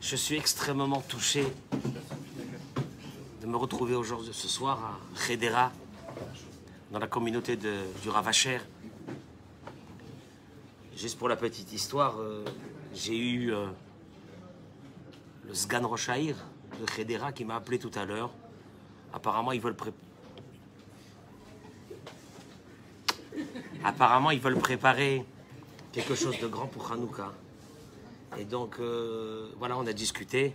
Je suis extrêmement touché de me retrouver aujourd'hui, ce soir, à Khedera, dans la communauté du Ravacher. Juste pour la petite histoire, euh, j'ai eu euh, le Sgan Rochaïr de Khedera qui m'a appelé tout à l'heure. Apparemment, ils veulent pré- Apparemment, ils veulent préparer quelque chose de grand pour Hanouka. Et donc, euh, voilà, on a discuté.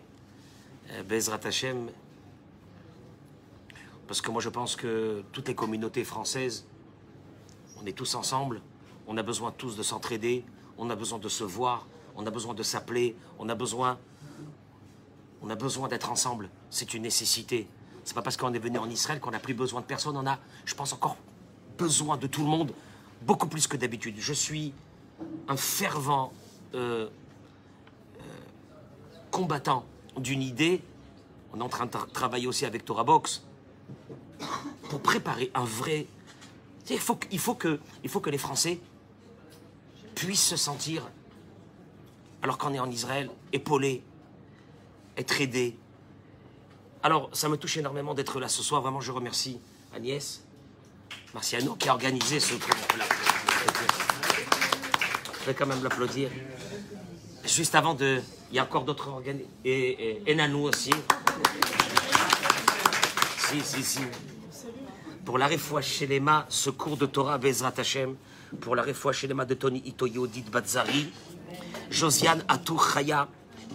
Euh, Bezrat Hashem. Parce que moi, je pense que toutes les communautés françaises, on est tous ensemble. On a besoin tous de s'entraider. On a besoin de se voir. On a besoin de s'appeler. On a besoin. On a besoin d'être ensemble. C'est une nécessité. C'est pas parce qu'on est venu en Israël qu'on n'a plus besoin de personne. On a, je pense, encore besoin de tout le monde, beaucoup plus que d'habitude. Je suis un fervent euh, euh, combattant d'une idée. On est en train de tra- travailler aussi avec Torah Box pour préparer un vrai. Il faut, il faut que les Français puissent se sentir, alors qu'on est en Israël, épaulés, être aidés. Alors, ça me touche énormément d'être là ce soir. Vraiment, je remercie Agnès Marciano qui a organisé ce. Je vais quand même l'applaudir. Juste avant de. Il y a encore d'autres organismes. Et, et, et Nanou aussi. Si, si, si. Pour la les mains, ce cours de Torah Bezrat Hashem. Pour la les mains de Tony Ito Yodit Batzari. Josiane Atou Chaya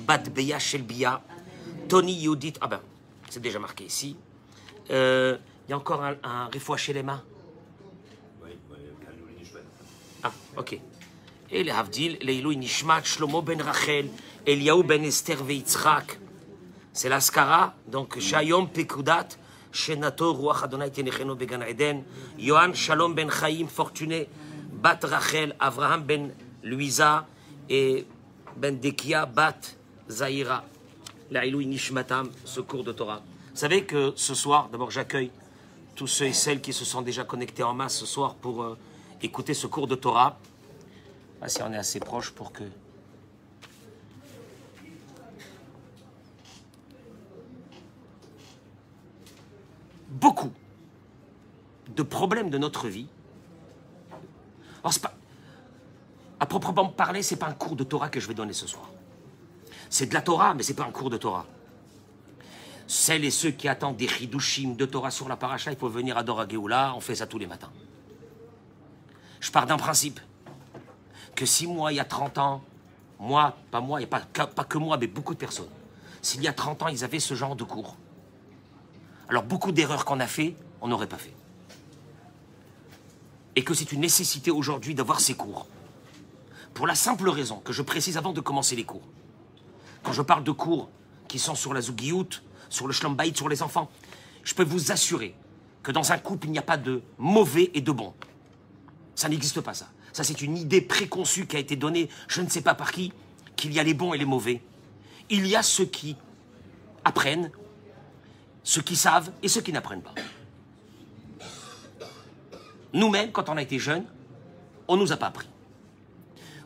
Bat Beya Shelbia. Tony Yodit. Ah ben, c'est déjà marqué ici. Euh, Il y a encore un, un mains. Ah, ok. Et les Havdil, Leilou Nishmat, Shlomo ben Rachel, Eliaou ben Esther veitzchak. C'est l'Askara, donc Shayom Pekudat, Shenato Ruach Adonai Tenecheno Began Eden, Yohan Shalom ben Chaim Fortuné, Bat Rachel, Avraham ben Luisa et ben Dekia Bat Zahira. Lailou Nishmatam, ce cours de Torah. Vous savez que ce soir, d'abord j'accueille tous ceux et celles qui se sont déjà connectés en masse ce soir pour euh, écouter ce cours de Torah. Ah, si on est assez proche pour que. Beaucoup de problèmes de notre vie. Alors, pas. À proprement parler, c'est pas un cours de Torah que je vais donner ce soir. C'est de la Torah, mais c'est pas un cours de Torah. Celles et ceux qui attendent des chidushim de Torah sur la paracha, il faut venir à Dora Geoula, on fait ça tous les matins. Je pars d'un principe que si moi, il y a 30 ans, moi, pas moi, a pas, que- pas que moi, mais beaucoup de personnes, s'il y a 30 ans, ils avaient ce genre de cours, alors beaucoup d'erreurs qu'on a fait, on n'aurait pas fait. Et que c'est une nécessité aujourd'hui d'avoir ces cours. Pour la simple raison que je précise avant de commencer les cours. Quand je parle de cours qui sont sur la Zougiout, sur le Shlombaït, sur les enfants, je peux vous assurer que dans un couple, il n'y a pas de mauvais et de bon. Ça n'existe pas, ça. Ça, c'est une idée préconçue qui a été donnée, je ne sais pas par qui, qu'il y a les bons et les mauvais. Il y a ceux qui apprennent, ceux qui savent et ceux qui n'apprennent pas. Nous-mêmes, quand on a été jeunes, on ne nous a pas appris.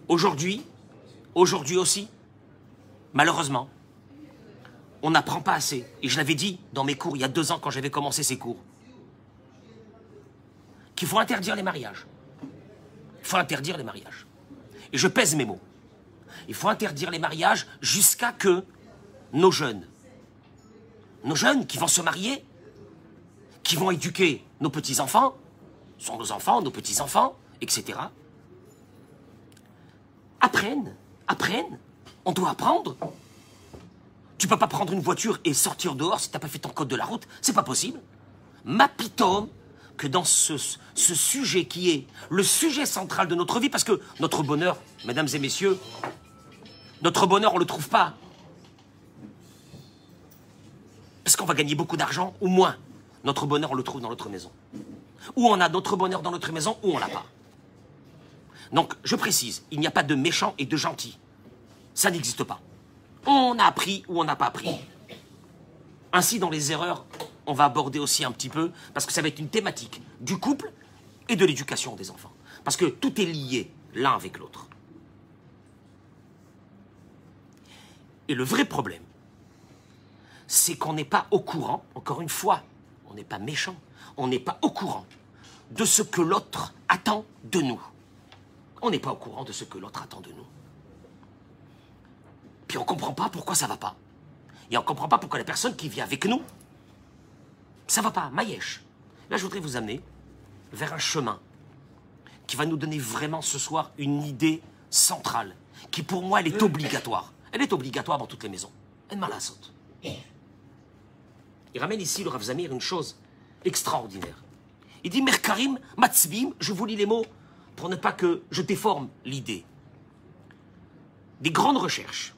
Aujourd'hui, aujourd'hui aussi, malheureusement, on n'apprend pas assez. Et je l'avais dit dans mes cours il y a deux ans quand j'avais commencé ces cours. Qu'il faut interdire les mariages. Faut interdire les mariages. Et je pèse mes mots. Il faut interdire les mariages jusqu'à que nos jeunes, nos jeunes qui vont se marier, qui vont éduquer nos petits-enfants, sont nos enfants, nos petits-enfants, etc., apprennent, apprennent. On doit apprendre. Tu peux pas prendre une voiture et sortir dehors si tu n'as pas fait ton code de la route. C'est pas possible. M'apitome que dans ce, sujet qui est le sujet central de notre vie, parce que notre bonheur, mesdames et messieurs, notre bonheur, on ne le trouve pas. Parce qu'on va gagner beaucoup d'argent ou moins. Notre bonheur, on le trouve dans notre maison. Ou on a notre bonheur dans notre maison, ou on l'a pas. Donc, je précise, il n'y a pas de méchant et de gentil. Ça n'existe pas. On a appris ou on n'a pas appris. Ainsi, dans les erreurs, on va aborder aussi un petit peu, parce que ça va être une thématique du couple et de l'éducation des enfants. Parce que tout est lié l'un avec l'autre. Et le vrai problème, c'est qu'on n'est pas au courant, encore une fois, on n'est pas méchant, on n'est pas au courant de ce que l'autre attend de nous. On n'est pas au courant de ce que l'autre attend de nous. Puis on ne comprend pas pourquoi ça va pas. Et on ne comprend pas pourquoi la personne qui vit avec nous, ça va pas, Maïesh. Là, je voudrais vous amener vers un chemin qui va nous donner vraiment ce soir une idée centrale, qui pour moi, elle est obligatoire. Elle est obligatoire dans toutes les maisons. Elle m'a la saute. Il ramène ici, le Rav Zamir, une chose extraordinaire. Il dit Merkarim, Matzbim, je vous lis les mots pour ne pas que je déforme l'idée. Des grandes recherches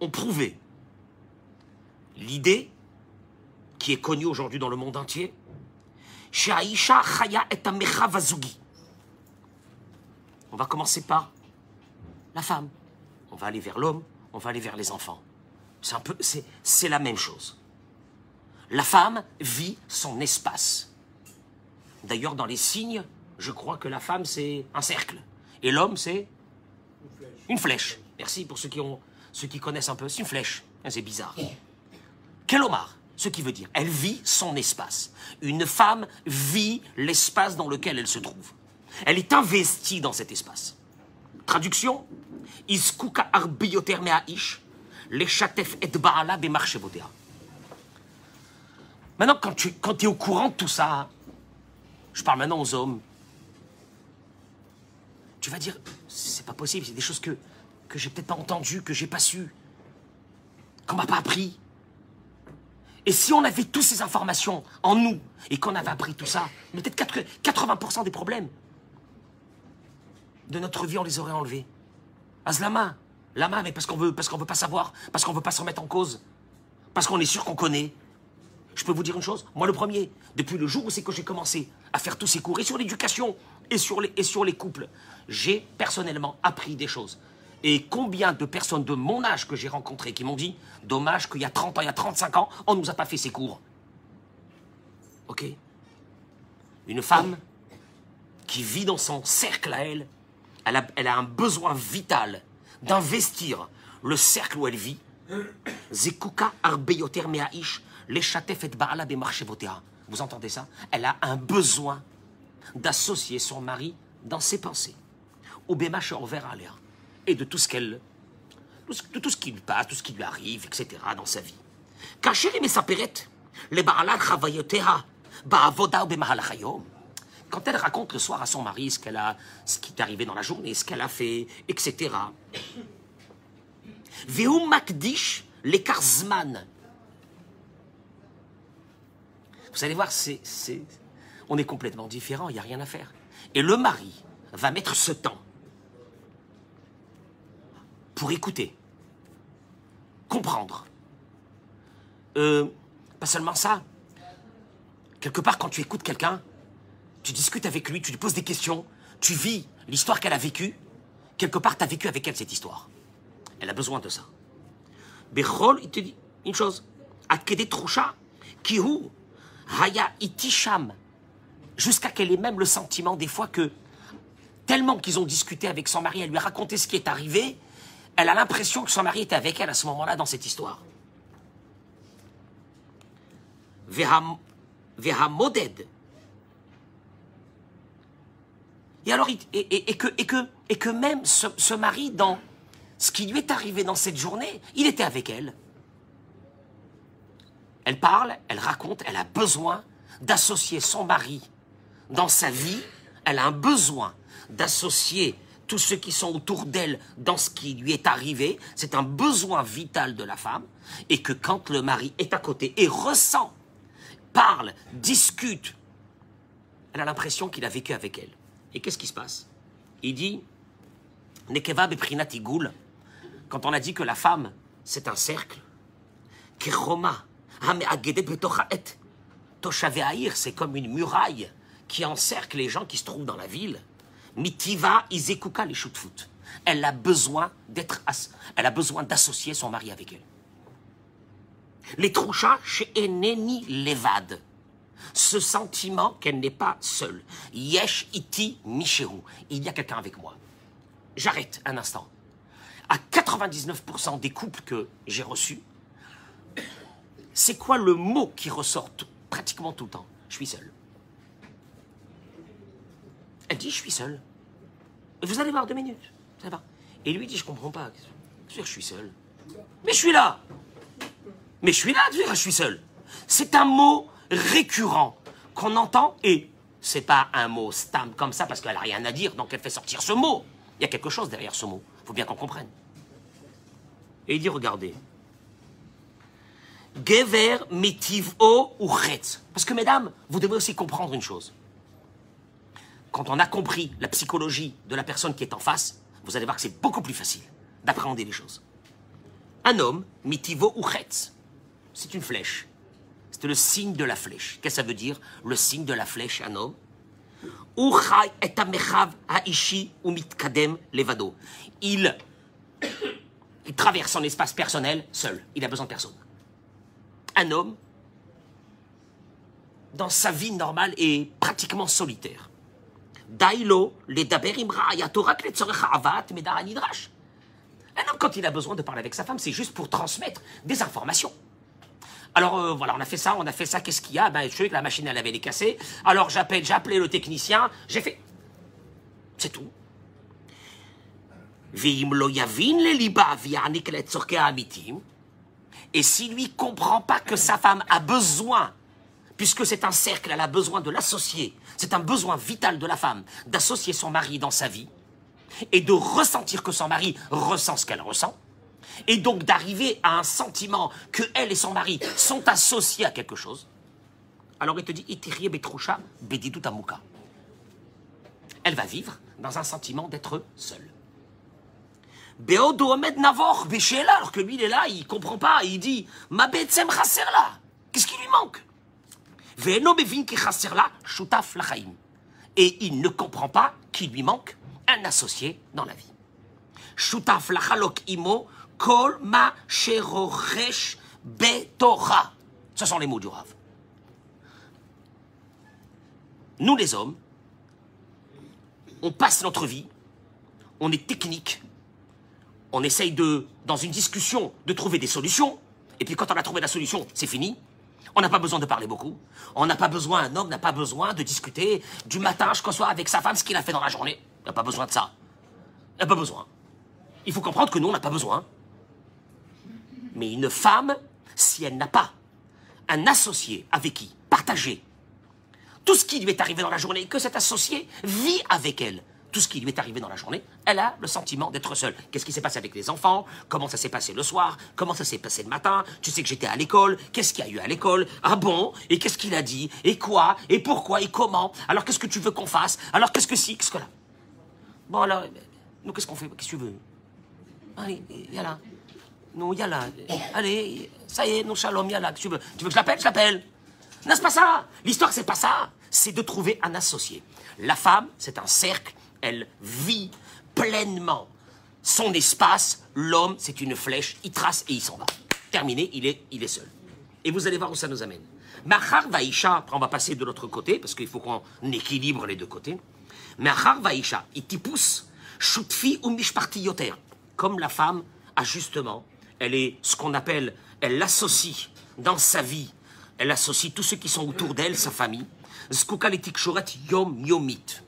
ont prouvé l'idée qui est connue aujourd'hui dans le monde entier. On va commencer par la femme. On va aller vers l'homme, on va aller vers les enfants. C'est un peu, c'est la même chose. La femme vit son espace. D'ailleurs, dans les signes, je crois que la femme, c'est un cercle. Et l'homme, c'est une flèche. Merci pour ceux qui, ont, ceux qui connaissent un peu. C'est une flèche. C'est bizarre. Quel omar Ce qui veut dire, elle vit son espace. Une femme vit l'espace dans lequel elle se trouve. Elle est investie dans cet espace. Traduction Iskuka ish, les chatef et baala Maintenant, quand tu quand es au courant de tout ça, je parle maintenant aux hommes, tu vas dire, c'est pas possible, c'est des choses que, que j'ai peut-être pas entendues, que j'ai pas su, qu'on m'a pas appris. Et si on avait toutes ces informations en nous et qu'on avait appris tout ça, peut-être 80% des problèmes de notre vie, on les aurait enlevés. Azlama, lama, mais parce qu'on veut, parce qu'on veut pas savoir, parce qu'on veut pas se remettre en cause, parce qu'on est sûr qu'on connaît. Je peux vous dire une chose, moi le premier, depuis le jour où c'est que j'ai commencé à faire tous ces cours, et sur l'éducation, et et sur les couples, j'ai personnellement appris des choses. Et combien de personnes de mon âge que j'ai rencontrées qui m'ont dit Dommage qu'il y a 30 ans, il y a 35 ans, on ne nous a pas fait ces cours. Ok. Une femme qui vit dans son cercle à elle, elle a, un besoin vital d'investir le cercle où elle vit. Zekuka arbeyoter meaish, et baala Vous entendez ça? Elle a un besoin d'associer son mari dans ses pensées. Au envers l'air et de tout ce qu'elle, de tout ce qui lui passe, tout ce qui lui arrive, etc. dans sa vie. Quand elle raconte le soir à son mari ce qu'elle a, ce qui est arrivé dans la journée, ce qu'elle a fait, etc. Veum makdish les karzman. Vous allez voir, c'est, on est complètement différent, il n'y a rien à faire. Et le mari va mettre ce temps pour écouter, comprendre. Euh, pas seulement ça. Quelque part, quand tu écoutes quelqu'un, tu discutes avec lui, tu lui poses des questions, tu vis l'histoire qu'elle a vécue. Quelque part, tu as vécu avec elle cette histoire. Elle a besoin de ça. Bechol, il te dit une chose. Akede Troucha, Kihu, Haya Itisham. Jusqu'à qu'elle ait même le sentiment, des fois, que tellement qu'ils ont discuté avec son mari, elle lui a raconté ce qui est arrivé, elle a l'impression que son mari était avec elle à ce moment-là dans cette histoire. Moded. Et et que même ce, ce, mari, dans ce qui lui est arrivé dans cette journée, il était avec elle. Elle parle, elle raconte, elle a besoin d'associer son mari dans sa vie, elle a un besoin d'associer tous ceux qui sont autour d'elle dans ce qui lui est arrivé. C'est un besoin vital de la femme. Et que quand le mari est à côté et ressent, parle, discute, elle a l'impression qu'il a vécu avec elle. Et qu'est-ce qui se passe? Il dit Nekeva quand on a dit que la femme, c'est un cercle, Kiroma, c'est comme une muraille qui encercle les gens qui se trouvent dans la ville. Mitiva izekuka les foot. Elle a besoin d'être, elle a besoin d'associer son mari avec elle. Les trouchas chez Eneni Levad. Ce sentiment qu'elle n'est pas seule. Yesh iti micheru. Il y a quelqu'un avec moi. J'arrête un instant. À 99% des couples que j'ai reçus, c'est quoi le mot qui ressort pratiquement tout le temps? Je suis seul. Elle dit, je suis seul. Vous allez voir deux minutes. Ça va. Et lui dit, je comprends pas. Je suis seul. Mais je suis là. Mais je suis là, je suis seul. C'est un mot récurrent qu'on entend et c'est pas un mot stam comme ça parce qu'elle a rien à dire, donc elle fait sortir ce mot. Il y a quelque chose derrière ce mot. Il faut bien qu'on comprenne. Et il dit, regardez. Gever o ou Parce que, mesdames, vous devez aussi comprendre une chose quand on a compris la psychologie de la personne qui est en face, vous allez voir que c'est beaucoup plus facile d'appréhender les choses. Un homme, mitivo ou c'est une flèche. C'est le signe de la flèche. Qu'est-ce que ça veut dire, le signe de la flèche, un homme? Il, il traverse son espace personnel seul. Il a besoin de personne. Un homme, dans sa vie normale, est pratiquement solitaire. Avat nidrash. Un homme, quand il a besoin de parler avec sa femme, c'est juste pour transmettre des informations. Alors euh, voilà, on a fait ça, on a fait ça, qu'est-ce qu'il y a? Ben je sais que la machine elle avait les cassée. Alors j'appelle, j'ai appelé le technicien, j'ai fait. C'est tout. Et si lui comprend pas que sa femme a besoin puisque c'est un cercle, elle a besoin de l'associer. C'est un besoin vital de la femme d'associer son mari dans sa vie et de ressentir que son mari ressent ce qu'elle ressent. Et donc d'arriver à un sentiment que elle et son mari sont associés à quelque chose. Alors il te dit, Elle va vivre dans un sentiment d'être seule. alors que lui il est là, il comprend pas, il dit, ma qu'est-ce qui lui manque? Et il ne comprend pas qu'il lui manque un associé dans la vie. Ce sont les mots du Rav. Nous les hommes, on passe notre vie, on est technique, on essaye de, dans une discussion, de trouver des solutions, et puis quand on a trouvé la solution, c'est fini, on n'a pas besoin de parler beaucoup. On n'a pas besoin, un homme n'a pas besoin de discuter du matin jusqu'au soir avec sa femme ce qu'il a fait dans la journée. Il n'a pas besoin de ça. Il n'a pas besoin. Il faut comprendre que nous, on n'a pas besoin. Mais une femme, si elle n'a pas un associé avec qui partager tout ce qui lui est arrivé dans la journée, que cet associé vit avec elle, tout ce qui lui est arrivé dans la journée, elle a le sentiment d'être seule. Qu'est-ce qui s'est passé avec les enfants? Comment ça s'est passé le soir? Comment ça s'est passé le matin? Tu sais que j'étais à l'école. Qu'est-ce qu'il y a eu à l'école? Ah bon? Et qu'est-ce qu'il a dit? Et quoi? Et pourquoi? Et comment? Alors qu'est-ce que tu veux qu'on fasse? Alors qu'est-ce que si? Qu'est-ce que là? Bon alors, nous qu'est-ce qu'on fait? Qu'est-ce que tu veux? Allez, là. Nous, là. Allez, ça y est, nous shalom, là. Tu veux, tu veux que je l'appelle? Je l'appelle. N'est-ce pas ça. L'histoire, c'est pas ça. C'est de trouver un associé. La femme, c'est un cercle elle vit pleinement son espace. L'homme, c'est une flèche, il trace et il s'en va. Terminé, il est, il est seul. Et vous allez voir où ça nous amène. Machar Vaisha, on va passer de l'autre côté, parce qu'il faut qu'on équilibre les deux côtés. Machar Vaisha, itipus, shutfi ou. Comme la femme a justement, elle est ce qu'on appelle, elle l'associe dans sa vie, elle associe tous ceux qui sont autour d'elle, sa famille. Skukaletik yom yomit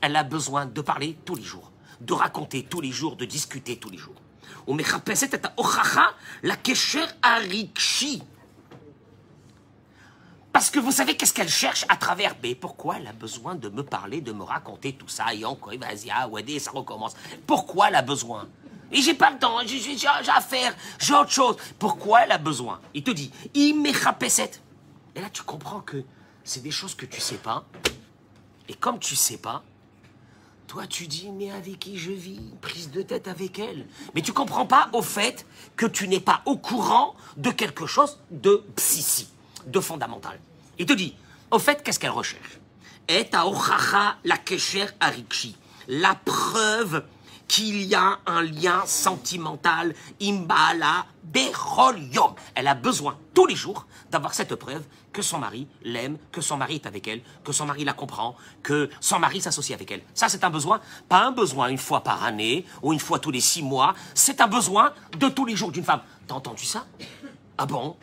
elle a besoin de parler tous les jours, de raconter tous les jours, de discuter tous les jours. la Parce que vous savez qu'est-ce qu'elle cherche à travers B Pourquoi elle a besoin de me parler, de me raconter tout ça? Et encore, vas-y, ah, ouais, ça recommence. Pourquoi elle a besoin? Et j'ai pas le temps, j'ai j'ai- j'ai j'ai autre chose. Pourquoi elle a besoin? Il te dit, cette. Et là, tu comprends que c'est des choses que tu sais pas. Et comme tu sais pas, toi, tu dis, mais avec qui je vis? Prise de tête avec elle. Mais tu comprends pas au fait que tu n'es pas au courant de quelque chose de psychi, de fondamental. Il te dit, au fait, qu'est-ce qu'elle recherche? Et la kesher arikshi. La preuve qu'il y a un lien sentimental imbala bechol yom. Elle a besoin tous les jours d'avoir cette preuve que son mari l'aime, que son mari est avec elle, que son mari la comprend, que son mari s'associe avec elle. Ça, c'est un besoin, pas un besoin une fois par année ou une fois tous les six mois. C'est un besoin de tous les jours d'une femme. T'as entendu ça? Ah bon?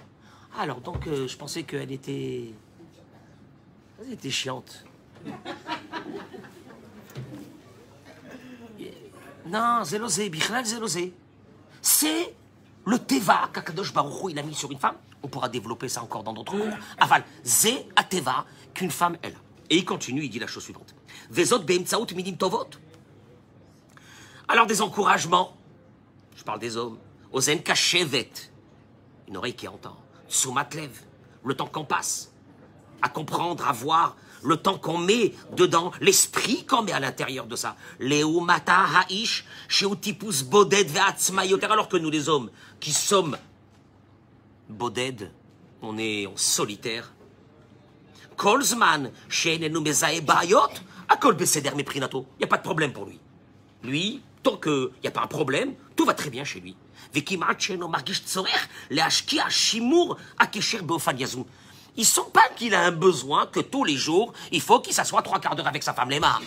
Alors donc, euh, je pensais qu'elle était, elle était chiante. Non, zélosé, bichlal zélosé. C'est le teva qu'Akadosh Baruch il a mis sur une femme. On pourra développer ça encore dans d'autres cours. Aval, zé à teva qu'une femme elle. Et il continue, il dit la chose suivante. Vezot beimtsaout minim tovot. Alors des encouragements. Je parle des hommes. Ozen kashevet. Une oreille qui entend. Tsumatlev. Le temps qu'on passe. À comprendre, à voir Le temps qu'on met dedans, l'esprit qu'on met à l'intérieur de ça. Leumata ha'ish, sheutipus boded ve'atzmayoter. Alors que nous, les hommes, qui sommes boded, on est en solitaire. Kolzman, she'enenu mezae bayot, akol beseder meprinato. Il n'y a pas de problème pour lui. Lui, tant qu'il n'y a pas un problème, tout va très bien chez lui. וכמעט שאינו מרגיש צורך להשקיע שימור הקשר באופן יזום. Il sent pas qu'il a un besoin que tous les jours, il faut qu'il s'assoie trois quarts d'heure avec sa femme, les mains.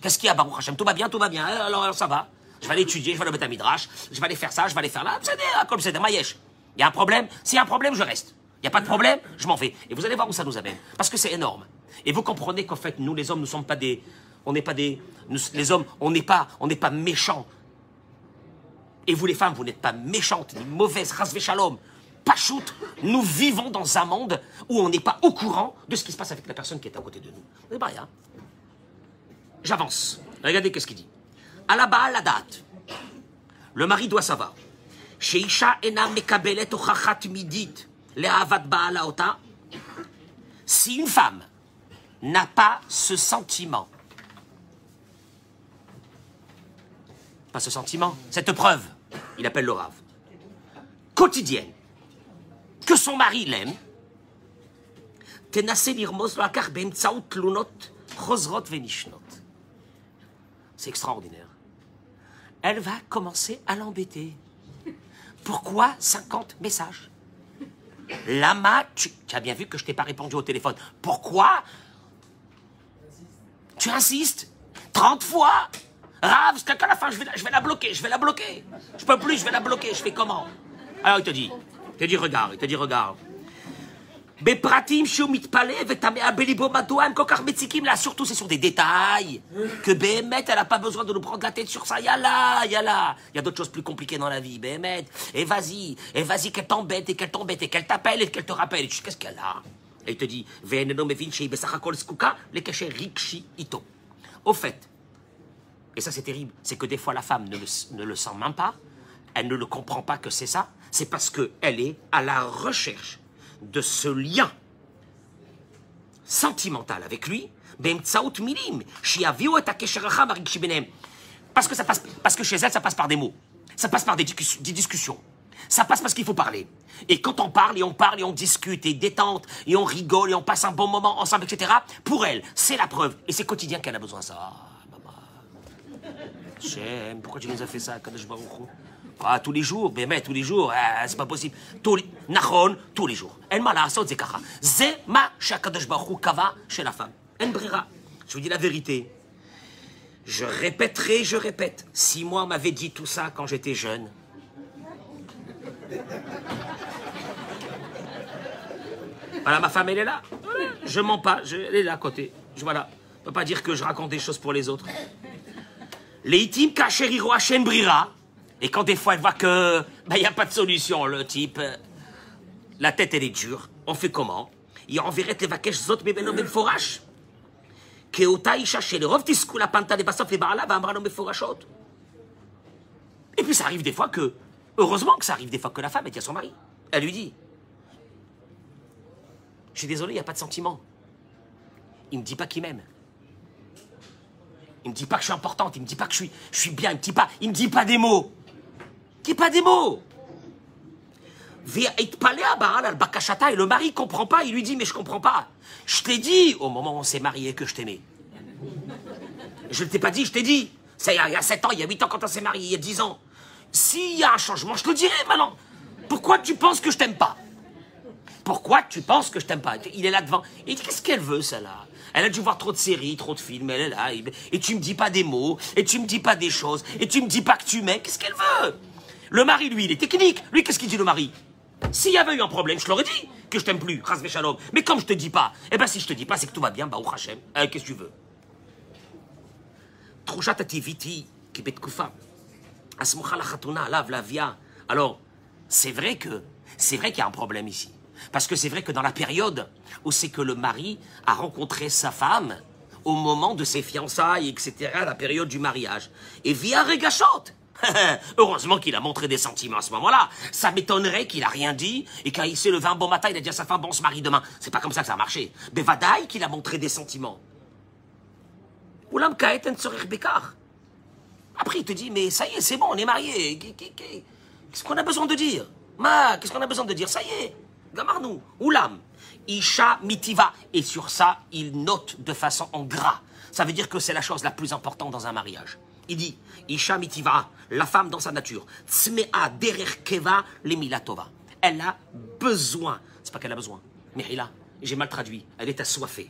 Qu'est-ce qu'il y a, Baruch Hashem? Tout va bien, tout va bien. Euh, Alors, ça va. Je vais aller étudier, je vais aller mettre à Midrash, je vais aller faire ça, je vais aller faire là. C'est des, comme c'est des maïesh. Il y a un problème? S'il y a un problème, je reste. Il n'y a pas de problème, je m'en vais. Et vous allez voir où ça nous amène. Parce que c'est énorme. Et vous comprenez qu'en fait, nous, les hommes, nous ne sommes pas des. On n'est pas des. nous, les hommes, on n'est pas, on pas méchants. Et vous les femmes, vous n'êtes pas méchantes, ni mauvaises, rasvé shalom. Nous vivons dans un monde où on n'est pas au courant de ce qui se passe avec la personne qui est à côté de nous. C'est pas rien. J'avance. Regardez qu'est-ce qu'il dit. À la la date. Le mari doit savoir. Sheisha mekabelet ochachat midit. Si une femme n'a pas ce sentiment, pas ce sentiment, cette preuve, il appelle le rave, quotidienne, que son mari l'aime, ben c'est extraordinaire. Elle va commencer à l'embêter. Pourquoi 50 messages? Lama, tu, as bien vu que je t'ai pas répondu au téléphone. Pourquoi? Tu insistes? 30 fois? Rave, c'est qu'à la fin, je vais, la, je vais la bloquer, je vais la bloquer. Je peux plus, je vais la bloquer, je fais comment? Alors il te dit, il te dit regarde, il te dit regarde. בפרטים שהוא מתפלא ותמה בליבו מדוע הם כל כך מציקים לה, surtout c'est sur des détails, que באמת elle n'a pas besoin de nous prendre la tête sur ça, yalla, yalla. Il y a d'autres choses plus compliquées dans la vie, באמת. Et vas-y, et vas-y qu'elle t'embête, et qu'elle t'embête, et qu'elle t'appelle, et qu'elle te rappelle. Et tu sais, qu'est-ce qu'elle a Et il te dit, ואיננו מבין שהיא בסך הכל זקוקה לקשר רגשי איתו. Au fait, et ça c'est terrible, c'est que des fois la femme ne le, ne le sent même pas, elle ne le comprend pas que c'est ça, c'est parce qu'elle est à la recherche de ce lien sentimental avec lui, parce que, ça passe, parce que chez elle, ça passe par des mots, ça passe par des, discussions, ça passe parce qu'il faut parler. Et quand on parle, et on parle, et on discute, et détente, et on rigole, et on passe un bon moment ensemble, etc., pour elle, c'est la preuve. Et c'est quotidien qu'elle a besoin de ça. Ah, maman. Pourquoi tu nous as fait ça, Kadosh ah, tous les jours, mais tous les jours, ah, c'est pas possible. Tous les, tous les jours. En malasot, c'est kacha. Zema shakadosh baruch kava chez la femme. En brira. Je vous dis la vérité. Je répéterai, je répète. Si moi m'avait dit tout ça quand j'étais jeune. Voilà, ma femme, elle est là. Je mens pas, je, elle est là à côté. Je, voilà. Je peux pas dire que je raconte des choses pour les autres. Les itim brira. Et quand des fois elle voit que, bah, il n'y a pas de solution, le type, euh, la tête, elle est dure, on fait comment? Il enverrait tes vaquesh zot bébéno ben, forash. Que ota isha shelerov tiskou la panta de basof et barla ben, va ambrano forashot. Et puis ça arrive des fois que, heureusement que ça arrive des fois que la femme, elle dit à son mari, elle lui dit, je suis désolé, il n'y a pas de sentiment. Il ne me dit pas qu'il m'aime. Il ne me dit pas que je suis importante, il ne me dit pas que je suis, je suis bien, il ne il me dit pas des mots. Pas des mots. Et le mari comprend pas, il lui dit mais je comprends pas. Je t'ai dit au moment où on s'est marié que je t'aimais. Je ne t'ai pas dit, je t'ai dit. Il y a 7 ans, il y a 8 ans quand on s'est marié, il y a 10 ans. S'il y a un changement, je te le dirai maintenant. Pourquoi tu penses que je t'aime pas? Pourquoi tu penses que je t'aime pas? Il est là devant. Dit qu'est-ce qu'elle veut, celle-là? Elle a dû voir trop de séries, trop de films, elle est là. Et tu me dis pas des mots, et tu me dis pas des choses, et tu me dis pas que tu m'aimes. Qu'est-ce qu'elle veut? Le mari, lui, il est technique. Lui, qu'est-ce qu'il dit, le mari? S'il y avait eu un problème, je l'aurais dit que je t'aime plus, Shalom. Mais comme je te dis pas, eh ben si je te dis pas, c'est que tout va bien, bah Hashem. Euh, Qu'est-ce que tu veux? Alors, c'est vrai que c'est vrai qu'il y a un problème ici. Parce que c'est vrai que dans la période où c'est que le mari a rencontré sa femme, au moment de ses fiançailles, etc., la période du mariage, et via Regachot, Heureusement qu'il a montré des sentiments à ce moment-là. Ça m'étonnerait qu'il a rien dit et s'est levé un bon matin, il a dit à sa femme, bon, on se marie demain. C'est pas comme ça que ça a marché. Bevadaï qu'il a montré des sentiments. Après, il te dit, mais ça y est, c'est bon, on est mariés. Qu'est-ce qu'on a besoin de dire? Ma, qu'est-ce qu'on a besoin de dire? Ça y est, gamarnou, oulam. Isha mitiva. Et sur ça, il note de façon en gras. Ça veut dire que c'est la chose la plus importante dans un mariage. Il dit, Isha mitiva, la femme dans sa nature. Tsmea derer keva milatova. Elle a besoin. C'est pas qu'elle a besoin. Mais là, j'ai mal traduit. Elle est assoiffée.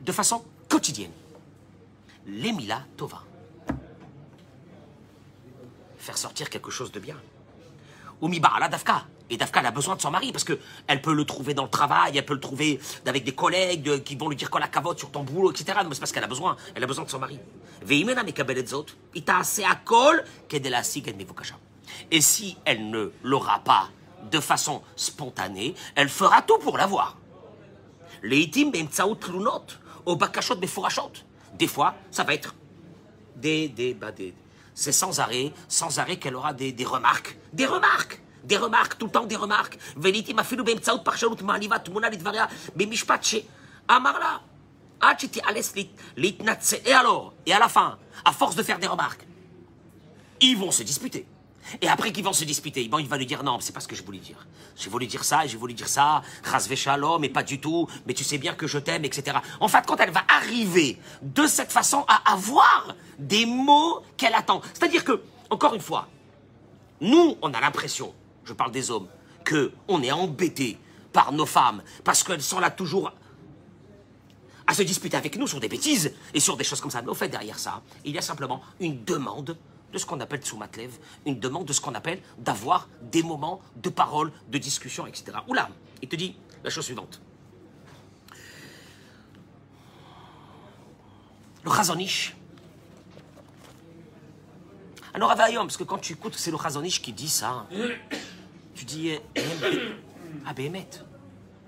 De façon quotidienne. L'emila tova. Faire sortir quelque chose de bien. La dafka. Et Dafka, elle a besoin de son mari parce qu'elle peut le trouver dans le travail, elle peut le trouver avec des collègues qui vont lui dire qu'on la cavote sur ton boulot, etc. Mais c'est parce qu'elle a besoin. Elle a besoin de son mari. Et si elle ne l'aura pas de façon spontanée, elle fera tout pour l'avoir. Des fois, ça va être des, des, bah des c'est sans arrêt, sans arrêt qu'elle aura des, des remarques. Des remarques des remarques, tout le temps des remarques. ולעיתים אפילו באמצעות פרשנות מעליבה טמונה לדבריה במשפט שאמר לה, עד שתיאלץ להתנצל. Et alors, et à la fin, à force de faire des remarques, ils vont se disputer. Et après qu'ils vont se disputer, bon, il va lui dire non, c'est pas ce que je voulais dire. J'ai voulu dire ça, j'ai voulu dire ça, rasve shalom, mais pas du tout, mais tu sais bien que je t'aime, etc. En fait, quand elle va arriver de cette façon à avoir des mots qu'elle attend, c'est-à-dire que, encore une fois, nous, on a l'impression je parle des hommes, que on est embêté par nos femmes parce qu'elles sont là toujours à se disputer avec nous sur des bêtises et sur des choses comme ça. Mais au fait, derrière ça, il y a simplement une demande de ce qu'on appelle Tsumatlev, une demande de ce qu'on appelle d'avoir des moments de parole, de discussion, etc. Oula, il te dit la chose suivante. Le Razonish. Alors, Avayom, parce que quand tu écoutes, c'est le Razonish qui dit ça. Tu dis, eh, eh, ah Béhémet,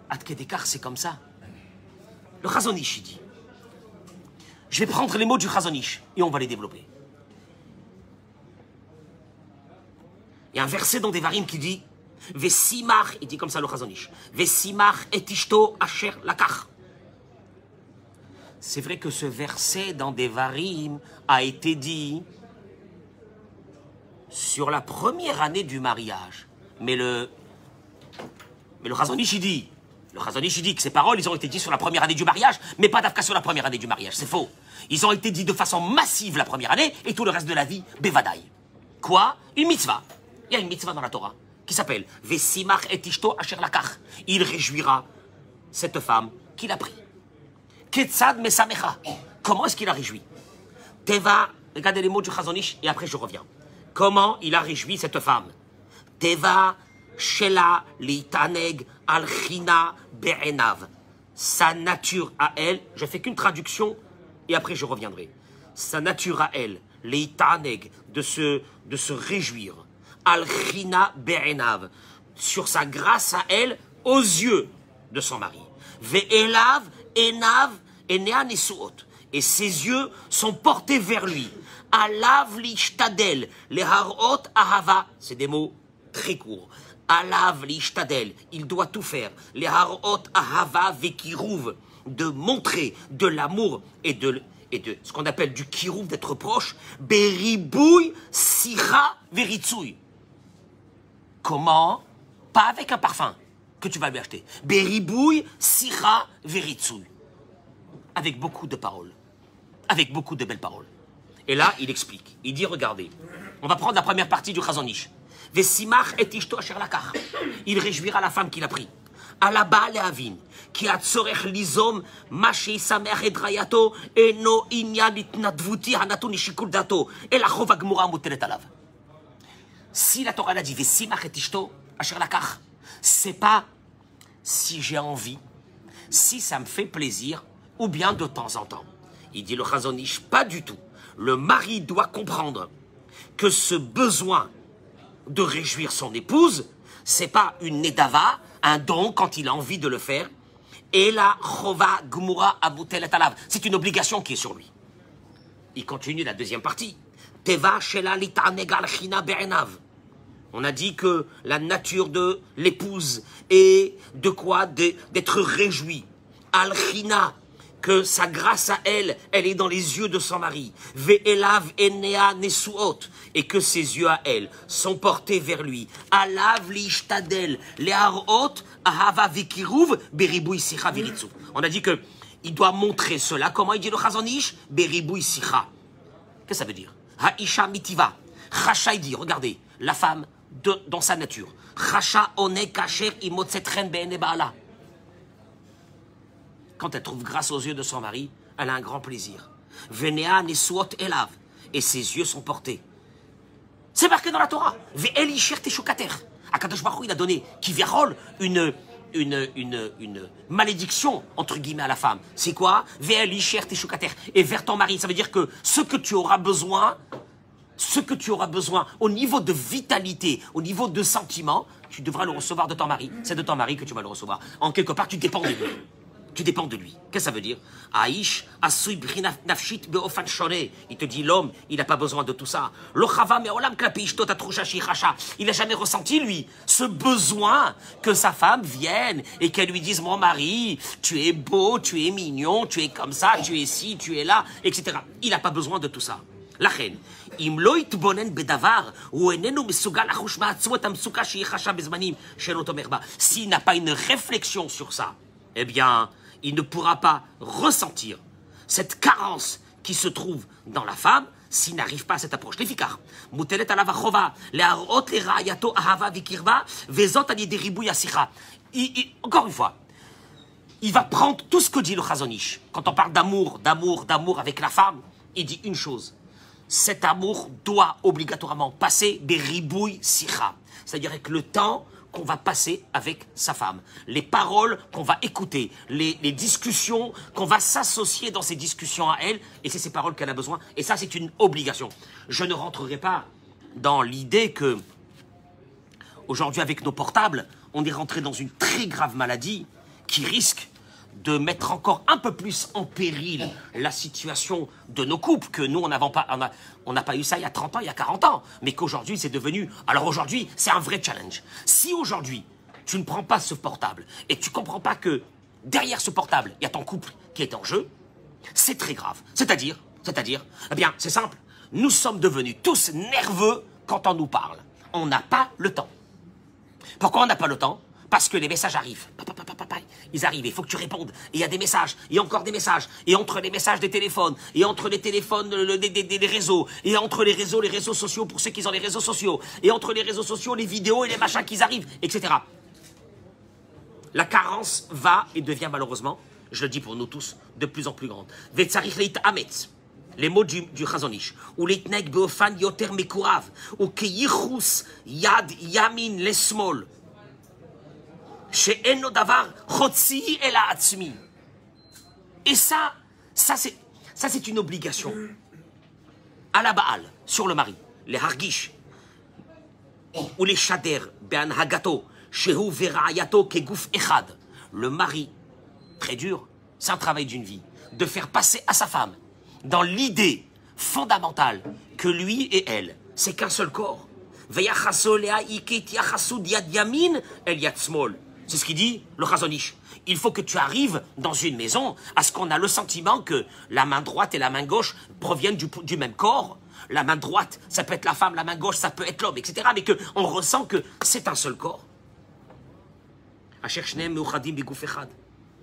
Adkedekar, c'est comme ça. Le Chazonish, il dit. Je vais prendre les mots du Chazonish et on va les développer. Il y a un verset dans Devarim qui dit Vesimach, il dit comme ça le Chazonish Vesimach et ishto asher lakach. C'est vrai que ce verset dans Devarim a été dit sur la première année du mariage. Mais le. Mais le Razonish, dit. Le Razonish, dit que ces paroles, ils ont été dites sur la première année du mariage, mais pas d'Afka sur la première année du mariage. C'est faux. Ils ont été dit de façon massive la première année et tout le reste de la vie, Bevadaï. Quoi? Une mitzvah. Il y a une mitzvah dans la Torah qui s'appelle Vesimach et Ishto Asher Lakach. Il réjouira cette femme qu'il a pris. Ketzad Mesamecha. Comment est-ce qu'il a réjoui? Teva, regardez les mots du Chazonish et après je reviens. Comment il a réjoui cette femme? Teva Shela Litaneg Alchina Be'enav. Sa nature à elle, je fais qu'une traduction et après je reviendrai. Sa nature à elle, Litaneg, de se, de se réjouir. Alchina Be'enav. Sur sa grâce à elle, aux yeux de son mari. Ve'elav enav. Et ses yeux sont portés vers lui. Alav lishtadel, les harot ahava. C'est des mots très courts. Alav lishtadel, il doit tout faire. Les harot ahava vekirouv, de montrer de l'amour et de, et de ce qu'on appelle du kirouv, d'être proche. Beribouy sira veritsouy. Comment? Pas avec un parfum que tu vas lui acheter. Beribouy sira veritsouy. Avec beaucoup de paroles. Avec beaucoup de belles paroles. Et là, il explique. Il dit, regardez, on va prendre la première partie du Chazonish. Vesimach et ishto lakach. Il réjouira la femme qu'il a pris. Alaba leavin. Ki atzorech lizom ma sheisameach et rayato eno inyan itnadvuti hanatun ishikul dato. Et la chova gmura mutelet alav. Si la Torah l'a dit, Vesimach et ishto asher lakach, c'est pas si j'ai envie, si ça me fait plaisir, ou bien de temps en temps. Il dit le Chazonish, pas du tout. Le mari doit comprendre que ce besoin de réjouir son épouse, c'est pas une nedava, un don quand il a envie de le faire. Et la chova gmura abutel. C'est une obligation qui est sur lui. Il continue la deuxième partie. On a dit que la nature de l'épouse est de quoi? D'être réjouie. Al-Khina, que sa grâce à elle, elle est dans les yeux de son mari. Ve'elav enea nesuot, et que ses yeux à elle sont portés vers lui. Alav lishtadel, leharot, ahava vikiruv, beribui sicha. On a dit que il doit montrer cela. Comment il dit le chazonish? Beribui sicha. Qu'est-ce que ça veut dire? Haisha mitiva. Dit, regardez, la femme de- dans sa nature. Chacha one kacher imotzetren be'ene ba'ala. Quand elle trouve grâce aux yeux de son mari, elle a un grand plaisir. Venea nesuot elav. Et ses yeux sont portés. C'est marqué dans la Torah. Ve'elisher teshukater. Akadosh Baruch il a donné, qui virole, une, une, une, une malédiction, entre guillemets, à la femme. C'est quoi? Et vers ton mari. Ça veut dire que ce que tu auras besoin, ce que tu auras besoin au niveau de vitalité, au niveau de sentiment, tu devras le recevoir de ton mari. C'est de ton mari que tu vas le recevoir. En quelque part, tu dépends de lui. Tu dépends de lui. Qu'est-ce que ça veut dire Aïch, asui brinaf- nafshit beofan shone. Il te dit, l'homme, il n'a pas besoin de tout ça. Lo chava me'olam klapi ishto tatrusha shichacha. Il n'a jamais ressenti, lui, ce besoin que sa femme vienne et qu'elle lui dise, mon mari, tu es beau, tu es mignon, tu es comme ça, tu es ci, tu es là, etc. Il n'a pas besoin de tout ça. לכן, אם לא יתבונן בדבר, הוא איננו מסוגל לחוש מעצמו את המצוקה שהיא חשה בזמנים שאינו תומך בה. S'il n'a pas une réflexion il ne pourra pas ressentir cette carence qui se trouve dans la femme s'il n'arrive pas à cette approche. Le le rayato ahava vikirva, vezot yasicha. Encore une fois, il va prendre tout ce que dit le Chazonish. Quand on parle d'amour, d'amour, d'amour avec la femme, il dit une chose. Cet amour doit obligatoirement passer des ribouilles sicha. C'est-à-dire avec le temps, qu'on va passer avec sa femme. Les paroles qu'on va écouter, les, discussions qu'on va s'associer dans ces discussions à elle, et c'est ces paroles qu'elle a besoin. Et ça, c'est une obligation. Je ne rentrerai pas dans l'idée que Aujourd'hui, avec nos portables, on est rentré dans une très grave maladie qui risque de mettre encore un peu plus en péril la situation de nos couples, que nous, on n'avons pas, on n'a pas eu ça il y a 30 ans, il y a 40 ans, mais qu'aujourd'hui, c'est devenu... Alors aujourd'hui, c'est un vrai challenge. Si aujourd'hui, tu ne prends pas ce portable et tu comprends pas que derrière ce portable, il y a ton couple qui est en jeu, c'est très grave. C'est-à-dire, c'est-à-dire, eh bien, c'est simple. Nous sommes devenus tous nerveux quand on nous parle. On n'a pas le temps. Pourquoi on n'a pas le temps? Parce que les messages arrivent. Ils arrivent, il faut que tu répondes. Et il y a des messages, et encore des messages. Et entre les messages des téléphones, et entre les téléphones, le- des, réseaux, et entre les réseaux, les réseaux sociaux pour ceux qui ont les réseaux sociaux, et entre les réseaux sociaux, les vidéos et les machins qui arrivent, etc. La carence va et devient malheureusement, je le dis pour nous tous, de plus en plus grande. Ametz. Les mots du, du Chazonish. Ou leitneg beofan yoter mekurav. Ou keyichus yad yamin lesmol. She'eno davar chotzi el. Et ça, ça c'est, une obligation. À la Baal, sur le mari, les hargish, ou les shader, be'anhagato, shehu vera'ayato keguf echad. le mari, très dur, c'est un travail d'une vie, de faire passer à sa femme, dans l'idée fondamentale que lui et elle, c'est qu'un seul corps. C'est ce qu'il dit le Chazonish. Il faut que tu arrives dans une maison à ce qu'on a le sentiment que la main droite et la main gauche proviennent du, même corps. La main droite, ça peut être la femme, la main gauche, ça peut être l'homme, etc. Mais qu'on ressent que c'est un seul corps.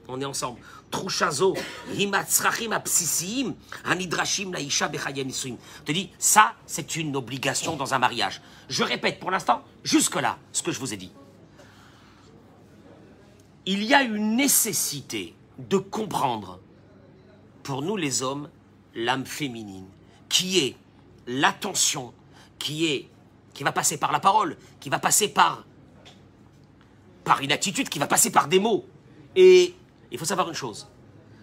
On est ensemble. Te dis, ça, c'est une obligation dans un mariage. Je répète pour l'instant, jusque-là, ce que je vous ai dit. Il y a une nécessité de comprendre, pour nous les hommes, l'âme féminine, qui est l'attention, qui est, qui va passer par la parole, qui va passer par, une attitude, qui va passer par des mots. Et il faut savoir une chose.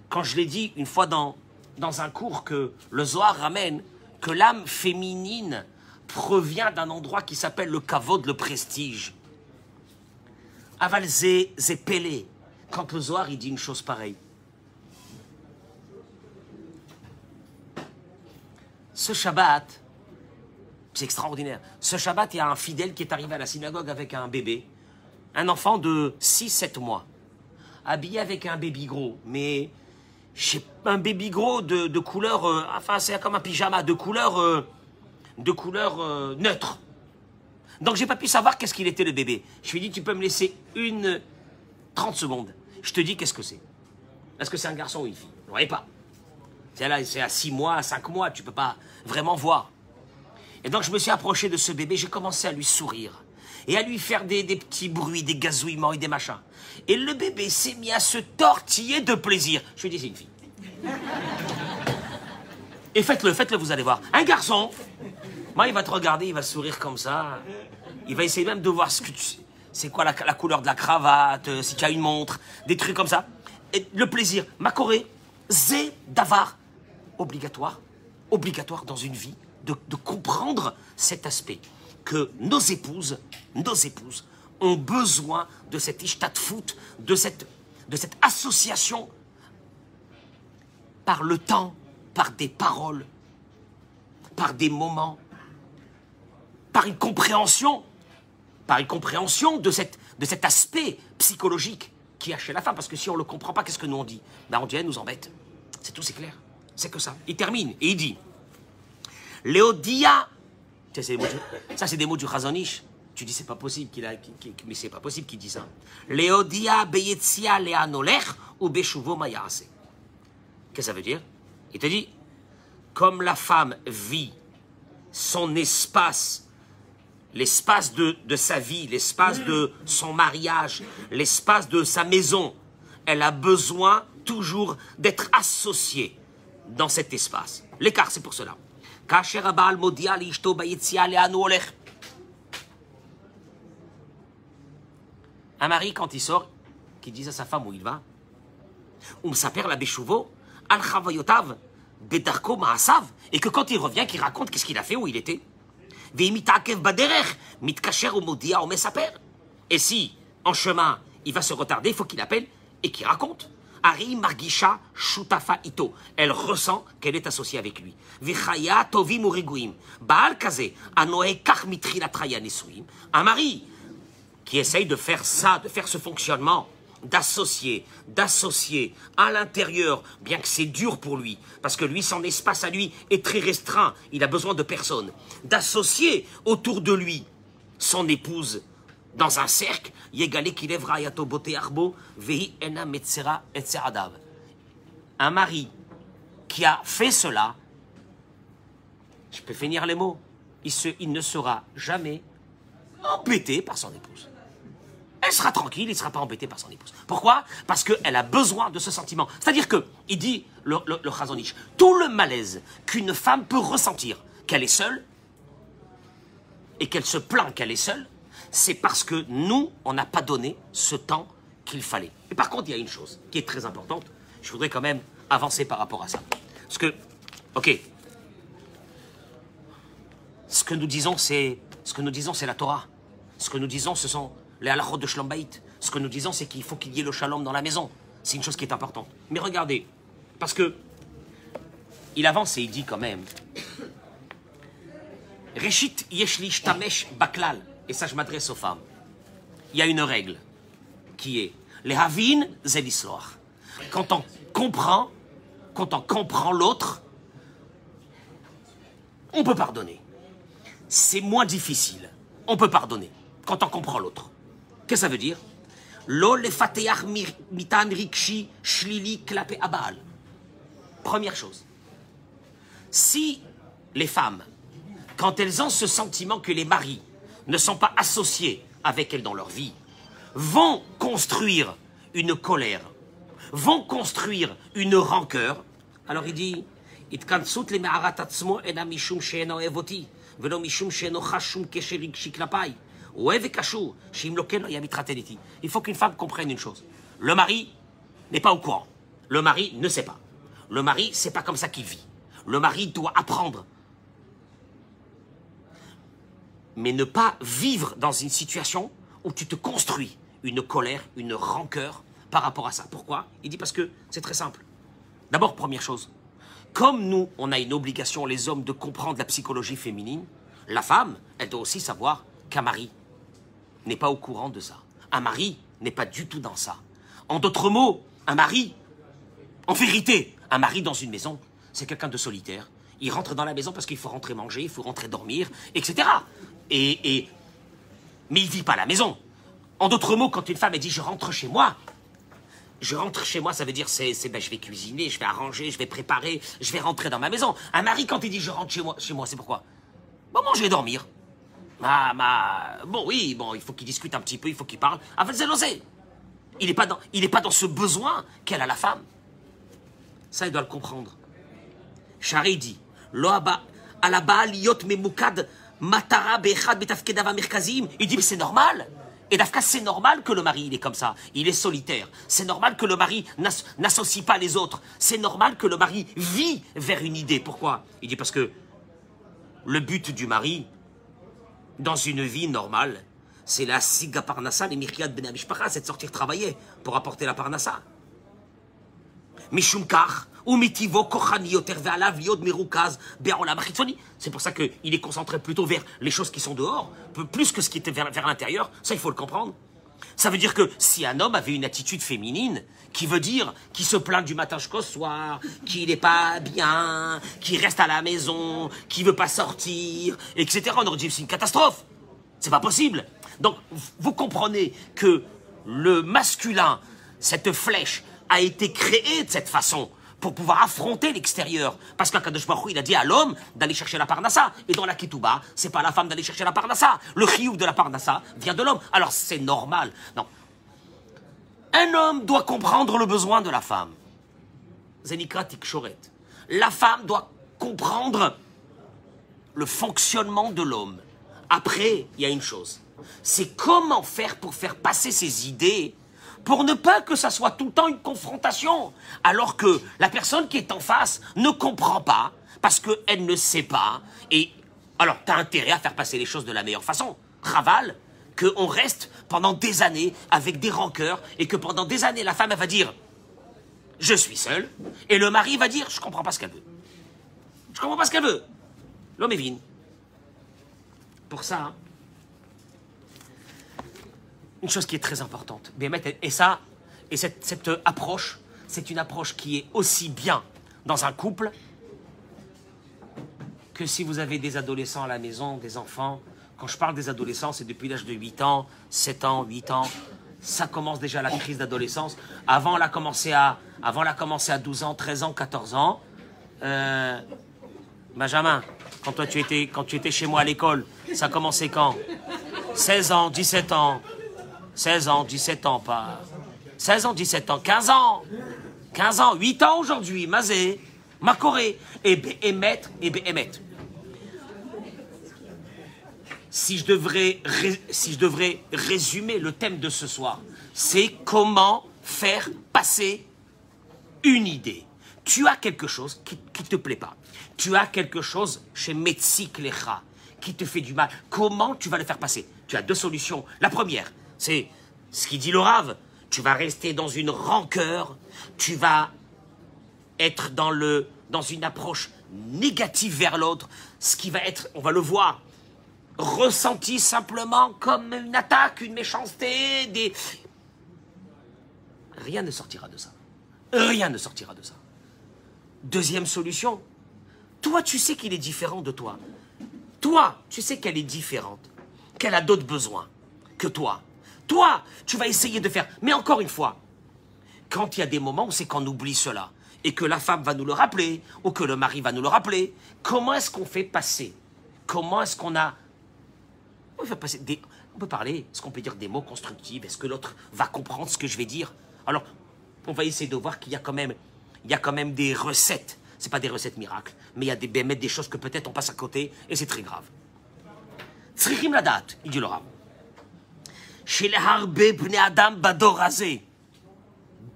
Quand je l'ai dit une fois dans, dans un cours que le Zohar ramène, que l'âme féminine provient d'un endroit qui s'appelle le kavod, le prestige. Aval zé, pelé. Quand le Zohar il dit une chose pareille. Ce Shabbat, c'est extraordinaire. Ce Shabbat, il y a un fidèle qui est arrivé à la synagogue avec un bébé, un enfant de 6-7 mois habillé avec un baby gros, mais un baby gros de, couleur, euh, enfin c'est comme un pyjama, de couleur, euh, de couleur euh, neutre. Donc j'ai pas pu savoir qu'est-ce qu'il était le bébé. Je lui ai dit tu peux me laisser une 30 secondes. Je te dis qu'est-ce que c'est? Est-ce que c'est un garçon ou une fille Vous voyez pas. C'est là, c'est à 6 mois, à 5 mois, tu peux pas vraiment voir. Et donc je me suis approché de ce bébé, j'ai commencé à lui sourire et à lui faire des, petits bruits, des gazouillements et des machins. Et le bébé s'est mis à se tortiller de plaisir. Je lui ai dit, c'est une fille. Et faites-le, faites-le, vous allez voir. Un garçon, moi, il va te regarder, il va sourire comme ça. Il va essayer même de voir ce que tu sais. C'est quoi la, couleur de la cravate, euh, si tu as une montre, des trucs comme ça. Et le plaisir, ma Corée, c'est d'avoir obligatoire, obligatoire dans une vie, de, comprendre cet aspect que nos épouses, nos épouses, ont besoin de cette foot, de cette, de cette association par le temps, par des paroles, par des moments, par une compréhension, par une compréhension de, cette, de cet aspect psychologique qui a chez la femme. Parce que si on ne le comprend pas, qu'est-ce que nous on dit? Ben On dit, elle nous embête. C'est tout, c'est clair. C'est que ça. Il termine et il dit Léodia ça, c'est des mots du Chazonish. Tu dis, c'est pas possible qu'il a, mais c'est pas possible qu'il dise ça. Léodia beyetzia leanolech ou beshuvo mayase. Qu'est-ce que ça veut dire? Il te dit, comme la femme vit son espace, l'espace de, de sa vie, l'espace de son mariage, l'espace de sa maison, elle a besoin toujours d'être associée dans cet espace. L'écart, c'est pour cela. Un mari, quand il sort, qui dit à sa femme où il va, on s'appelle la al bedarko maasav, et que quand il revient, qu'il raconte qu'est-ce qu'il a fait, où il était. Et si, en chemin, il va se retarder, faut qu'il appelle et qu'il raconte. Ari Margisha Shutafa Ito. Elle ressent qu'elle est associée avec lui. Vichaya Tovim Uriguim. Baal Kaze, Anoe Kachmitri la Un mari qui essaye de faire ça, de faire ce fonctionnement, d'associer, d'associer à l'intérieur, bien que c'est dur pour lui, parce que lui, son espace à lui est très restreint, il a besoin de personne, d'associer autour de lui son épouse, dans un cercle, un mari qui a fait cela, je peux finir les mots, il, il ne sera jamais embêté par son épouse. Elle sera tranquille, il ne sera pas embêté par son épouse. Pourquoi? Parce qu'elle a besoin de ce sentiment. C'est-à-dire que, il dit, le, le, tout le malaise qu'une femme peut ressentir, qu'elle est seule, et qu'elle se plaint qu'elle est seule, c'est parce que nous, on n'a pas donné ce temps qu'il fallait. Et par contre, il y a une chose qui est très importante. Je voudrais quand même avancer par rapport à ça. Parce que, ok, ce que nous disons, c'est ce que nous disons, c'est la Torah. Ce que nous disons, ce sont les halachot de Shlombaït. Ce que nous disons, c'est qu'il faut qu'il y ait le shalom dans la maison. C'est une chose qui est importante. Mais regardez, parce que il avance et il dit quand même Reshit yeshli shtamesh baklal. Et ça, je m'adresse aux femmes. Il y a une règle qui est les havin zelisloach. Quand on comprend, quand on comprend l'autre, on peut pardonner. C'est moins difficile. On peut pardonner quand on comprend l'autre. Qu'est-ce que ça veut dire? Mitan rikshi shlili klape abal. Première chose. Si les femmes, quand elles ont ce sentiment que les maris ne sont pas associés avec elles dans leur vie, vont construire une colère, vont construire une rancœur, alors il dit il faut qu'une femme comprenne une chose. Le mari n'est pas au courant. Le mari ne sait pas. Le mari, c'est pas comme ça qu'il vit. Le mari doit apprendre. Mais ne pas vivre dans une situation où tu te construis une colère, une rancœur par rapport à ça. Pourquoi? Il dit parce que c'est très simple. D'abord, première chose, comme nous, on a une obligation, les hommes, de comprendre la psychologie féminine, la femme, elle doit aussi savoir qu'un mari n'est pas au courant de ça. Un mari n'est pas du tout dans ça. En d'autres mots, un mari, en vérité, un mari dans une maison, c'est quelqu'un de solitaire. Il rentre dans la maison parce qu'il faut rentrer manger, il faut rentrer dormir, etc. Et, et mais il vit pas la maison. En d'autres mots, quand une femme dit je rentre chez moi, je rentre chez moi, ça veut dire c'est, c'est ben, je vais cuisiner, je vais arranger, je vais préparer, je vais rentrer dans ma maison. Un mari quand il dit je rentre chez moi, chez moi, c'est pourquoi? Bon, moi je vais dormir. Ah, ma, bon oui, bon, il faut qu'il discute un petit peu, il faut qu'il parle. Avec Zélosé. Il n'est pas dans, pas dans ce besoin qu'elle a la femme. Ça, il doit le comprendre. Chari dit. Il dit, mais c'est normal. Et Dafka, c'est normal que le mari, il est comme ça. Il est solitaire. C'est normal que le mari n'as- n'associe pas les autres. C'est normal que le mari vit vers une idée. Pourquoi? Il dit parce que le but du mari, dans une vie normale, c'est la siga parnassa, les myriades ben amishpacha, c'est de sortir travailler pour apporter la parnassa. C'est pour ça qu'il est concentré plutôt vers les choses qui sont dehors, plus que ce qui était vers l'intérieur. Ça, il faut le comprendre. Ça veut dire que si un homme avait une attitude féminine, qui veut dire qu'il se plaint du matin jusqu'au soir, qu'il n'est pas bien, qu'il reste à la maison, qu'il veut pas sortir, etc., on aurait dit c'est une catastrophe. C'est pas possible. Donc, vous comprenez que le masculin, cette flèche, a été créée de cette façon pour pouvoir affronter l'extérieur. Parce qu'Akadosh Baruch il a dit à l'homme d'aller chercher la parnassa. Et dans la Ketouba, c'est pas la femme d'aller chercher la parnassa. Le chiouf de la parnassa vient de l'homme. Alors c'est normal. Non. Un homme doit comprendre le besoin de la femme. Zenikra Tikshoret. La femme doit comprendre le fonctionnement de l'homme. Après, il y a une chose. C'est comment faire pour faire passer ses idées pour ne pas que ça soit tout le temps une confrontation. Alors que la personne qui est en face ne comprend pas parce qu'elle ne sait pas. Et alors, tu as intérêt à faire passer les choses de la meilleure façon. Raval, qu'on reste pendant des années avec des rancœurs et que pendant des années, la femme, va dire Je suis seule. Et le mari va dire Je comprends pas ce qu'elle veut. Je comprends pas ce qu'elle veut. L'homme est vine. Pour ça, hein, une chose qui est très importante. Et ça, et cette, approche, c'est une approche qui est aussi bien dans un couple que si vous avez des adolescents à la maison, des enfants. Quand je parle des adolescents, c'est depuis l'âge de 8 ans, 7 ans, 8 ans. Ça commence déjà la crise d'adolescence. Avant, elle a commencé à, commencé à 12 ans, 13 ans, 14 ans. Euh, Benjamin, quand toi tu étais, quand tu étais chez moi à l'école, ça a commencé quand? 16 ans, 17 ans. 16 ans, 17 ans, pas. 16 ans, 17 ans, 15 ans. 15 ans, 8 ans aujourd'hui, Mazé, Macoré, et Béhémet, et Béhémet. Si je, devrais, si résumer le thème de ce soir, c'est comment faire passer une idée. Tu as quelque chose qui ne te plaît pas. Tu as quelque chose chez Metsik Lecha qui te fait du mal. Comment tu vas le faire passer? Tu as deux solutions. La première, c'est ce qu'il dit le Rave, tu vas rester dans une rancœur, tu vas être dans, le, dans une approche négative vers l'autre, ce qui va être, on va le voir, ressenti simplement comme une attaque, une méchanceté, des... Rien ne sortira de ça. Rien ne sortira de ça. Deuxième solution, toi tu sais qu'il est différent de toi. Toi, tu sais qu'elle est différente, qu'elle a d'autres besoins que toi. Toi, tu vas essayer de faire. Mais encore une fois, quand il y a des moments où c'est qu'on oublie cela, et que la femme va nous le rappeler, ou que le mari va nous le rappeler, comment est-ce qu'on fait passer? Comment est-ce qu'on a... On peut, passer des... on peut parler, est-ce qu'on peut dire des mots constructifs? Est-ce que l'autre va comprendre ce que je vais dire? Alors, on va essayer de voir qu'il y a quand même, il y a quand même des recettes. C'est pas des recettes miracles, mais il y a des, ben, des choses que peut-être on passe à côté, et c'est très grave. Tzrichim la date, il dit le Rav. Chez les adam badorazé.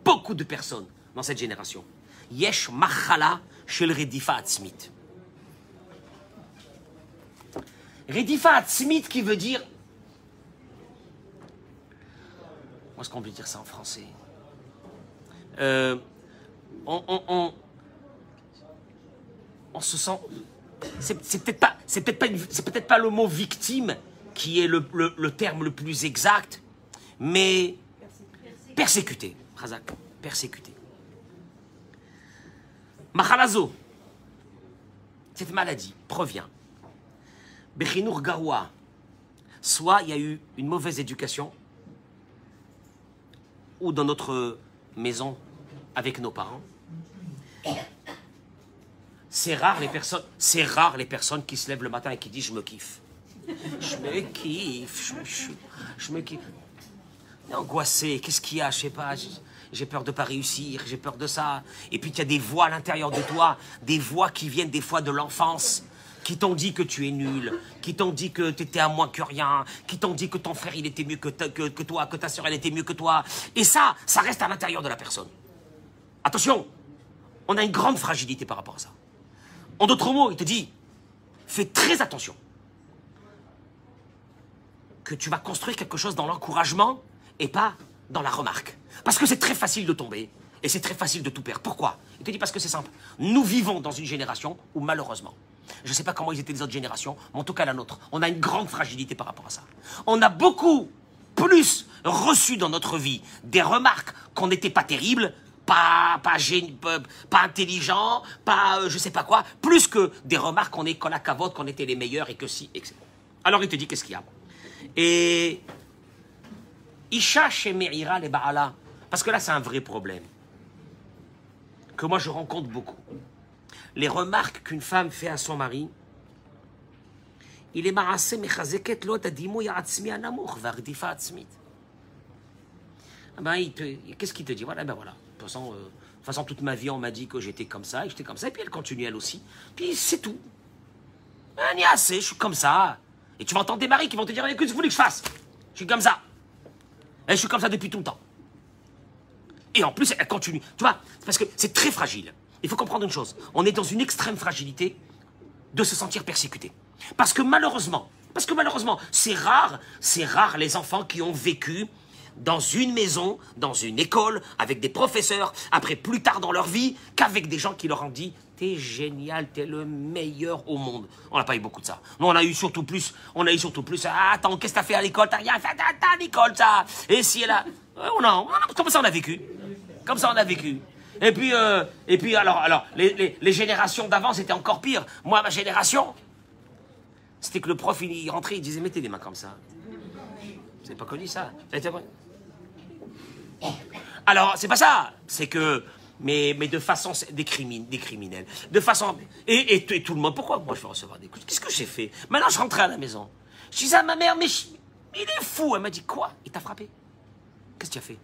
Beaucoup de personnes dans cette génération Yesh Machala chez le Redifa Atzmit. Redifa Atzmit qui veut dire. Comment est-ce qu'on peut dire ça en français euh, on, on, on, se sent. C'est peut-être pas, peut-être pas, c'est peut-être pas le mot victime qui est le, terme le plus exact, mais persécuté, Razak, persécuté. Machalazo, cette maladie provient. Bechinour Garoua, soit il y a eu une mauvaise éducation, ou dans notre maison avec nos parents. C'est rare c'est rare les personnes qui se lèvent le matin et qui disent je me kiffe. Je me kiffe, je, me kiffe. Angoissé, qu'est-ce qu'il y a, je sais pas j'ai peur de pas réussir, j'ai peur de ça. Et puis il y a des voix à l'intérieur de toi, des voix qui viennent des fois de l'enfance, qui t'ont dit que tu es nul, qui t'ont dit que tu étais à moins que rien, qui t'ont dit que ton frère il était mieux que, que, toi, que ta soeur elle était mieux que toi. Et ça, ça reste à l'intérieur de la personne. Attention, on a une grande fragilité par rapport à ça. En d'autres mots, il te dit, fais très attention. Que tu vas construire quelque chose dans l'encouragement et pas dans la remarque. Parce que c'est très facile de tomber et c'est très facile de tout perdre. Pourquoi? Il te dit parce que c'est simple. Nous vivons dans une génération où malheureusement, je ne sais pas comment ils étaient les autres générations, mais en tout cas la nôtre, on a une grande fragilité par rapport à ça. On a beaucoup plus reçu dans notre vie des remarques qu'on n'était pas terrible, pas, pas, pas intelligent, pas euh, je sais pas quoi, plus que des remarques qu'on est qu'on a cavote, qu'on était les meilleurs et que si, etc. Alors il te dit qu'est-ce qu'il y a? Et Isha chez Meira les Baala. Parce que là, c'est un vrai problème. Que moi, je rencontre beaucoup. Les remarques qu'une femme fait à son mari, il est marassé, anamour, vardifa atzmit. Ben, qu'est-ce qu'il te dit? Voilà, ben voilà. De toute façon, euh, de façon, toute ma vie, on m'a dit que j'étais comme ça, et j'étais comme ça, et puis elle continue elle aussi. Puis c'est tout. Ben, assez, je suis comme ça. Et tu vas entendre des maris qui vont te dire, écoute, ce que que je fasse? Je suis comme ça. Et je suis comme ça depuis tout le temps. Et en plus, elle continue. Tu vois, parce que c'est très fragile. Il faut comprendre une chose. On est dans une extrême fragilité de se sentir persécuté. Parce que malheureusement, parce que malheureusement, c'est rare, c'est rare les enfants qui ont vécu dans une maison, dans une école, avec des professeurs, après plus tard dans leur vie, qu'avec des gens qui leur ont dit T'es génial, t'es le meilleur au monde. On n'a pas eu beaucoup de ça. Non, on a eu surtout plus, on a eu surtout plus, ah, attends, qu'est-ce que t'as fait à l'école? T'as rien fait à l'école, ça Et si elle a. Oh non, comme ça on a vécu. Comme ça on a vécu. Et puis, euh, et puis alors, alors les, les, générations d'avant, c'était encore pire. Moi, ma génération, c'était que le prof, il, rentrait, il disait Mettez les mains comme ça. Vous n'avez pas connu ça alors, c'est pas ça. C'est que, mais, mais de façon, des, des criminels. De façon, et, et, tout le monde, pourquoi moi je vais recevoir des coups Qu'est-ce que j'ai fait? Maintenant, je rentrais à la maison. Je disais à ma mère, mais il est fou. Elle m'a dit, quoi? Il t'a frappé? Qu'est-ce que tu as fait?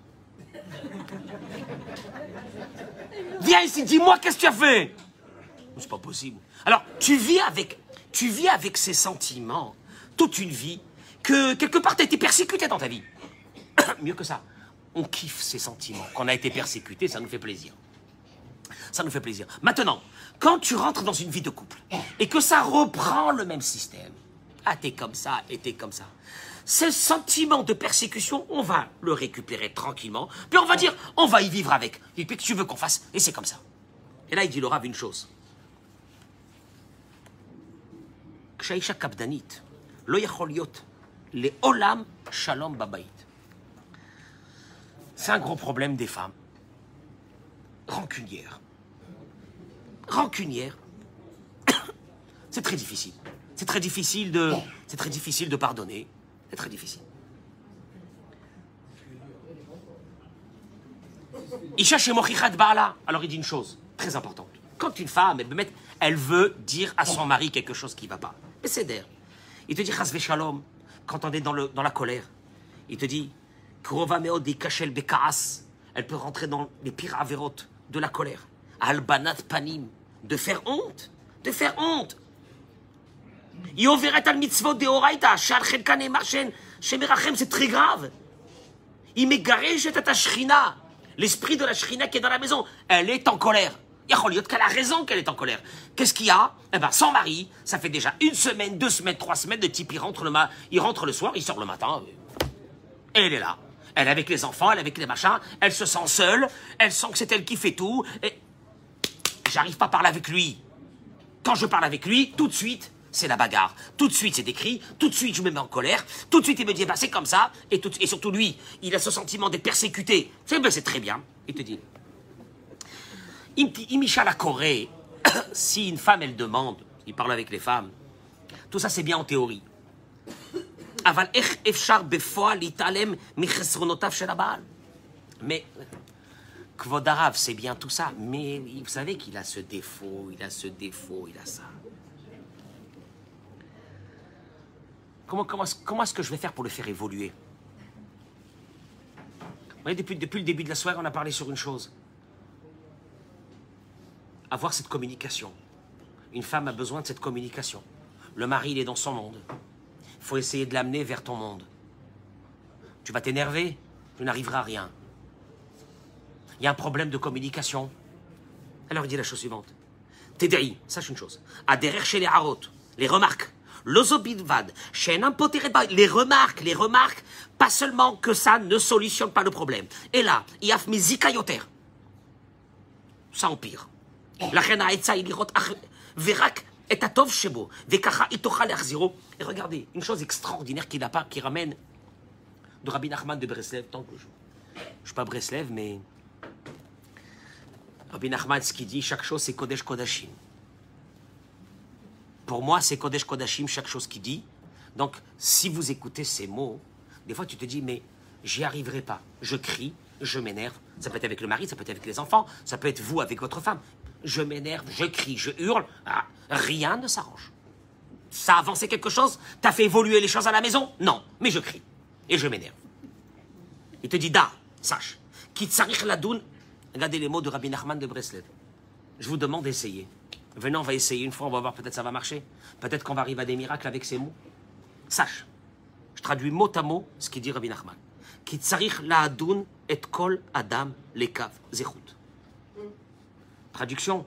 Viens ici, dis-moi, qu'est-ce que tu as fait? C'est pas possible. Alors, tu vis avec, tu vis avec ces sentiments toute une vie que quelque part tu as été persécuté dans ta vie. Mieux que ça, on kiffe ces sentiments. Qu'on a été persécuté, ça nous fait plaisir. Ça nous fait plaisir. Maintenant, quand tu rentres dans une vie de couple et que ça reprend le même système, ah t'es comme ça et t'es comme ça, ce sentiment de persécution, on va le récupérer tranquillement, puis on va dire, on va y vivre avec. Et puis que tu veux qu'on fasse, et c'est comme ça. Et là, il dit le Rav une chose. כשהאישה קפדנית, לא יכול להיות les Olam Shalom Babaït. C'est un gros problème des femmes. Rancunières. Rancunières. C'est très difficile. C'est très difficile de, c'est très difficile de pardonner. C'est très difficile. Baala. Alors il dit une chose très importante. Quand une femme, elle veut dire à son mari quelque chose qui ne va pas, mais c'est. Il te dit Chazve Shalom, quand on est dans, la colère. Il te dit. Elle peut rentrer dans les pires avérotes de la colère. Albanat Panim. De faire honte. De faire honte. C'est très grave. L'esprit de la shrina qui est dans la maison. Elle est en colère. Qu'elle a raison qu'elle est en colère. Qu'est-ce qu'il y a? Eh ben, son mari, ça fait déjà une semaine, deux semaines, trois semaines de type, il rentre le, ma il rentre le soir, il sort le matin. Et elle est là. Elle est avec les enfants, elle est avec les machins, elle se sent seule, elle sent que c'est elle qui fait tout, et j'arrive pas à parler avec lui. Quand je parle avec lui, tout de suite, c'est la bagarre. Tout de suite, c'est décrit. Tout de suite, je me mets en colère. Tout de suite, il me dit, bah, c'est comme ça. Et, tout, et surtout, lui, il a ce sentiment d'être persécuté. C'est ben, très bien. Il te dit, Imisha la Corée, si une femme, elle demande, il parle avec les femmes, tout ça, c'est bien en théorie. Mais Kvodarav, c'est bien tout ça, mais vous savez qu'il a ce défaut, il a ce défaut, il a ça. Comment, comment, comment est-ce que je vais faire pour le faire évoluer? Vous voyez, depuis, depuis le début de la soirée, on a parlé sur une chose. Avoir cette communication. Une femme a besoin de cette communication. Le mari, il est dans son monde. Il faut essayer de l'amener vers ton monde. Tu vas t'énerver, tu n'arriveras à rien. Il y a un problème de communication. Alors il dit la chose suivante. Tédéi, sache une chose. Adhérer chez les harot, les remarques. L'ozobidvad, chez les remarques, les remarques, pas seulement que ça ne solutionne pas le problème. Et là, il y a yoter. Ça empire. La reine verak et atov shebo, vekacha itocha Et regardez, une chose extraordinaire qui n'a pas, qui ramène de Rabbi Nachman de Breslev, tant que je ne suis pas Breslev, mais Rabbi Nachman, ce qu'il dit, chaque chose c'est Kodesh Kodashim. Pour moi, c'est Kodesh Kodashim, chaque chose qu'il dit. Donc, si vous écoutez ces mots, des fois tu te dis, mais j'y arriverai pas. Je crie, je m'énerve. Ça peut être avec le mari, ça peut être avec les enfants, ça peut être vous avec votre femme. Je m'énerve, je crie, je hurle. Ah, rien ne s'arrange. Ça a avancé quelque chose? T'as fait évoluer les choses à la maison? Non, mais je crie. Et je m'énerve. Il te dit, da, sache. Kitsarich ladoun. Regardez les mots de Rabbi Nachman de Breslev. Je vous demande d'essayer. Venez, on va essayer une fois, on va voir, peut-être ça va marcher. Peut-être qu'on va arriver à des miracles avec ces mots. Sache, je traduis mot à mot ce qu'il dit Rabbi Nachman. Kitsarich ladoun et kol adam lekav zechut. Traduction.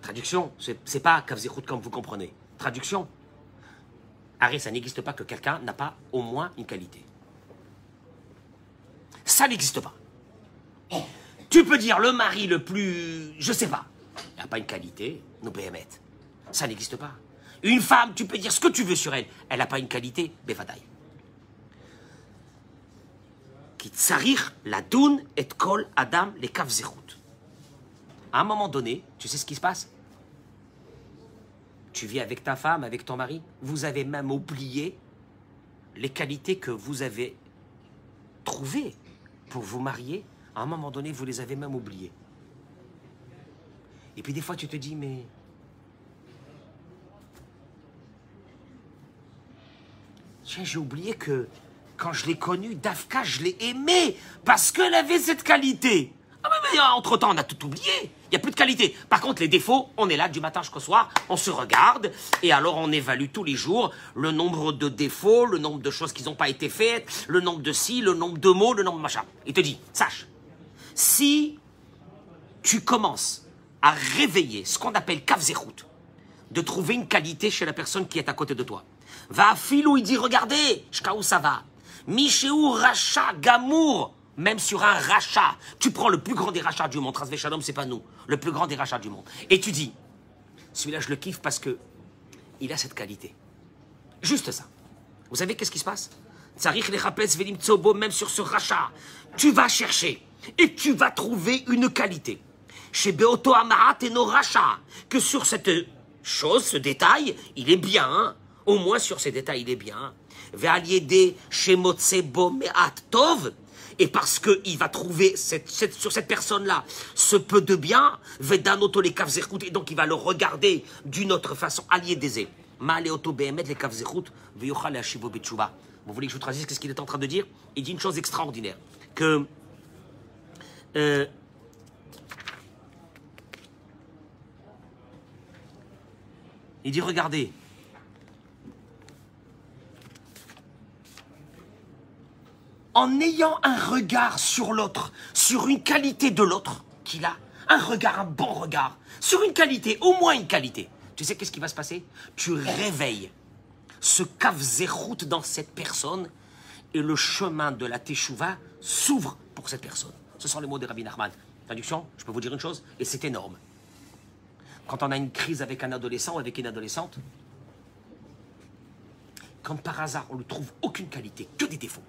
Traduction, c'est pas kav zechut comme vous comprenez. Traduction. Arrête, ça n'existe pas que quelqu'un n'a pas au moins une qualité. Ça n'existe pas. Tu peux dire le mari le plus. Je sais pas. Il n'a pas une qualité, nous béhémet. Ça n'existe pas. Une femme, tu peux dire ce que tu veux sur elle. Elle n'a pas une qualité, befadaï. Kitsarir la doun et kol adam les À un moment donné, tu sais ce qui se passe? Tu vis avec ta femme, avec ton mari, vous avez même oublié les qualités que vous avez trouvées pour vous marier. À un moment donné, vous les avez même oubliées. Et puis des fois, tu te dis, mais... J'ai oublié que quand je l'ai connue, Dafka, je l'ai aimée parce qu'elle avait cette qualité. Ah mais, entre-temps, on a tout oublié. Il n'y a plus de qualité. Par contre, les défauts, on est là du matin jusqu'au soir, on se regarde, et alors on évalue tous les jours le nombre de défauts, le nombre de choses qui n'ont pas été faites, le nombre de si, le nombre de mots, le nombre de machin. Il te dit, sache, si tu commences à réveiller ce qu'on appelle kafzerout, de trouver une qualité chez la personne qui est à côté de toi. Va filou, il dit, regardez, où ça va. Michéou rachat gamour, même sur un rachat. Tu prends le plus grand des rachats du monde, Trasvé Shalom, c'est pas nous, le plus grand des rachats du monde. Et tu dis, celui-là je le kiffe parce que il a cette qualité. Juste ça. Vous savez qu'est-ce qui se passe? Même sur ce rachat, tu vas chercher et tu vas trouver une qualité. Chez Beoto Amarat et nos rachats, que sur cette chose, ce détail, il est bien. Hein. Au moins sur ces détails, il est bien. chez Tov, et parce qu'il va trouver sur cette personne-là ce peu de bien, et donc il va le regarder d'une autre façon, allié des vous voulez que je vous traduise ce qu'il est en train de dire? Il dit une chose extraordinaire. Que. Euh, il dit regardez. En ayant un regard sur l'autre, sur une qualité de l'autre qu'il a, un regard, un bon regard, sur une qualité, au moins une qualité, tu sais qu'est-ce qui va se passer? Tu réveilles ce route dans cette personne et le chemin de la teshuva s'ouvre pour cette personne. Ce sont les mots de Rabbi Nachman. Traduction, je peux vous dire une chose, et c'est énorme. Quand on a une crise avec un adolescent ou avec une adolescente, quand par hasard on ne trouve aucune qualité, que des défauts,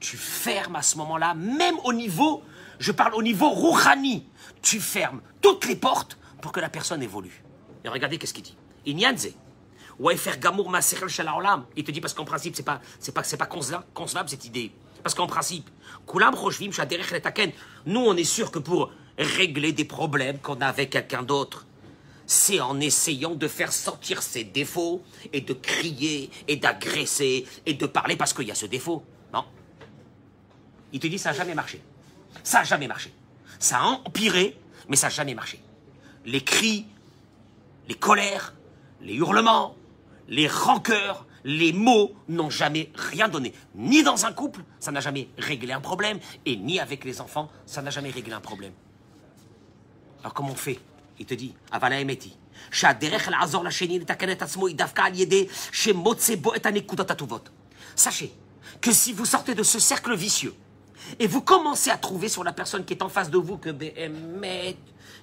tu fermes à ce moment-là, même au niveau, je parle au niveau rouhani, tu fermes toutes les portes pour que la personne évolue. Et regardez qu'est-ce qu'il dit? Inyanze. Il te dit parce qu'en principe, c'est pas, pas, pas concevable cette idée. Parce qu'en principe, nous, on est sûr que pour régler des problèmes qu'on a avec quelqu'un d'autre, c'est en essayant de faire sortir ses défauts et de crier et d'agresser et de parler parce qu'il y a ce défaut. Il te dit ça n'a jamais marché. Ça n'a jamais marché. Ça a empiré, mais ça n'a jamais marché. Les cris, les colères, les hurlements, les rancœurs, les mots n'ont jamais rien donné. Ni dans un couple, ça n'a jamais réglé un problème, et ni avec les enfants, ça n'a jamais réglé un problème. Alors comment on fait? Il te dit, Avala Emeti. Sachez que si vous sortez de ce cercle vicieux et vous commencez à trouver sur la personne qui est en face de vous que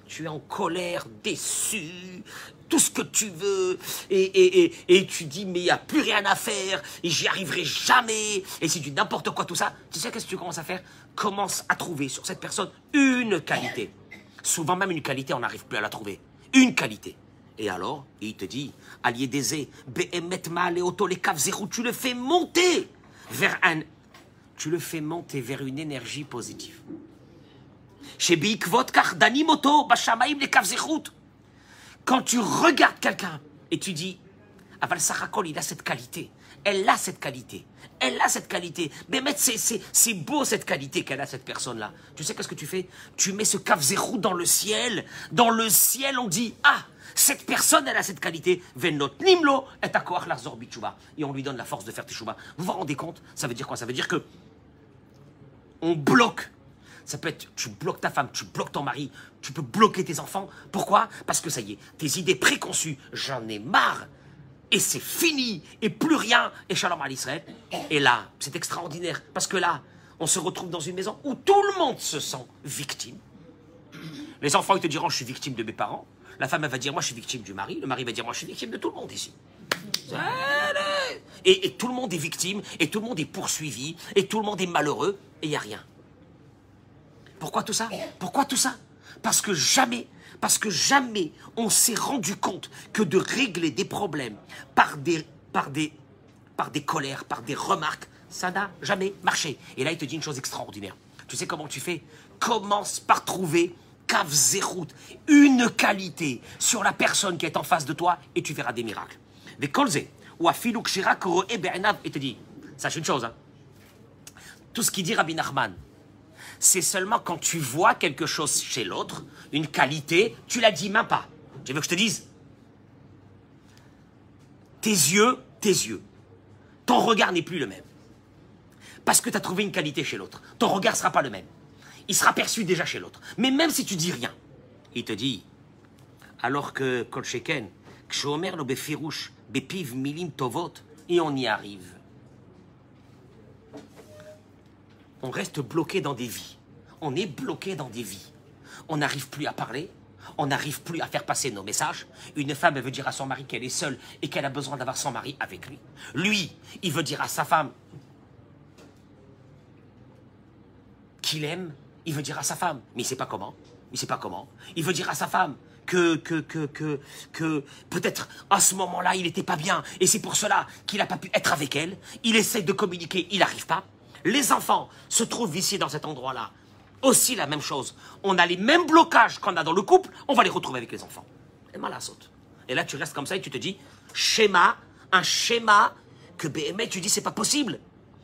tu es en colère, déçu, tout ce que tu veux, et, tu dis, mais il n'y a plus rien à faire, et j'y arriverai jamais, et c'est du n'importe quoi tout ça, tu sais qu'est-ce que tu commences à faire? Commence à trouver sur cette personne une qualité. Souvent même une qualité, on n'arrive plus à la trouver. Une qualité. Et alors, il te dit, allié d'Aisé, mal et auto les tu le fais monter vers un. Tu le fais monter vers une énergie positive. Quand tu regardes quelqu'un et tu dis, Aval Sarakol, il a cette qualité. Elle a cette qualité. Elle a cette qualité. Mais c'est beau cette qualité qu'elle a, cette personne-là. Tu sais qu'est-ce que tu fais? Tu mets ce kavzerou dans le ciel. Dans le ciel, on dit, ah, cette personne, elle a cette qualité. Venot nimlo et Et on lui donne la force de faire teshuva. Vous vous rendez compte? Ça veut dire quoi? Ça veut dire que on bloque ça peut être, tu bloques ta femme, tu bloques ton mari, tu peux bloquer tes enfants. Pourquoi? Parce que ça y est, tes idées préconçues, j'en ai marre. Et c'est fini, et plus rien, et shalom à l'Israël. Et là, c'est extraordinaire, parce que là, on se retrouve dans une maison où tout le monde se sent victime. Les enfants, ils te diront, je suis victime de mes parents. La femme, elle va dire, moi, je suis victime du mari. Le mari va dire, moi, je suis victime de tout le monde ici. Et, tout le monde est victime, et tout le monde est poursuivi, et tout le monde est malheureux, et il n'y a rien. Pourquoi tout ça? Pourquoi tout ça? Parce que jamais, parce que jamais on s'est rendu compte que de régler des problèmes par des, par des, par des colères, par des remarques, ça n'a jamais marché. Et là, il te dit une chose extraordinaire. Tu sais comment tu fais? Commence par trouver cave une qualité sur la personne qui est en face de toi et tu verras des miracles. Des kolze, ou à et te dit, sache une chose, hein. tout ce qu'il dit Rabbi Nachman, c'est seulement quand tu vois quelque chose chez l'autre, une qualité, tu la dis même pas. Tu veux que je te dise? Tes yeux, tes yeux. Ton regard n'est plus le même. Parce que tu as trouvé une qualité chez l'autre. Ton regard ne sera pas le même. Il sera perçu déjà chez l'autre. Mais même si tu dis rien, il te dit, alors que Kolcheken, Kshomer lo befirouche, bepiv milim tovot, et on y arrive. On reste bloqué dans des vies. On est bloqué dans des vies. On n'arrive plus à parler. On n'arrive plus à faire passer nos messages. Une femme, elle veut dire à son mari qu'elle est seule et qu'elle a besoin d'avoir son mari avec lui. Lui, il veut dire à sa femme qu'il aime. Il veut dire à sa femme, mais il sait pas comment. Il sait pas comment. Il veut dire à sa femme que, que, que, que, peut-être à ce moment-là, il n'était pas bien. Et c'est pour cela qu'il n'a pas pu être avec elle. Il essaie de communiquer, il n'arrive pas. Les enfants se trouvent ici dans cet endroit-là. Aussi la même chose. On a les mêmes blocages qu'on a dans le couple, on va les retrouver avec les enfants. Et mal saute. Et là, tu restes comme ça et tu te dis, schéma, un schéma que BME, tu dis, c'est pas possible.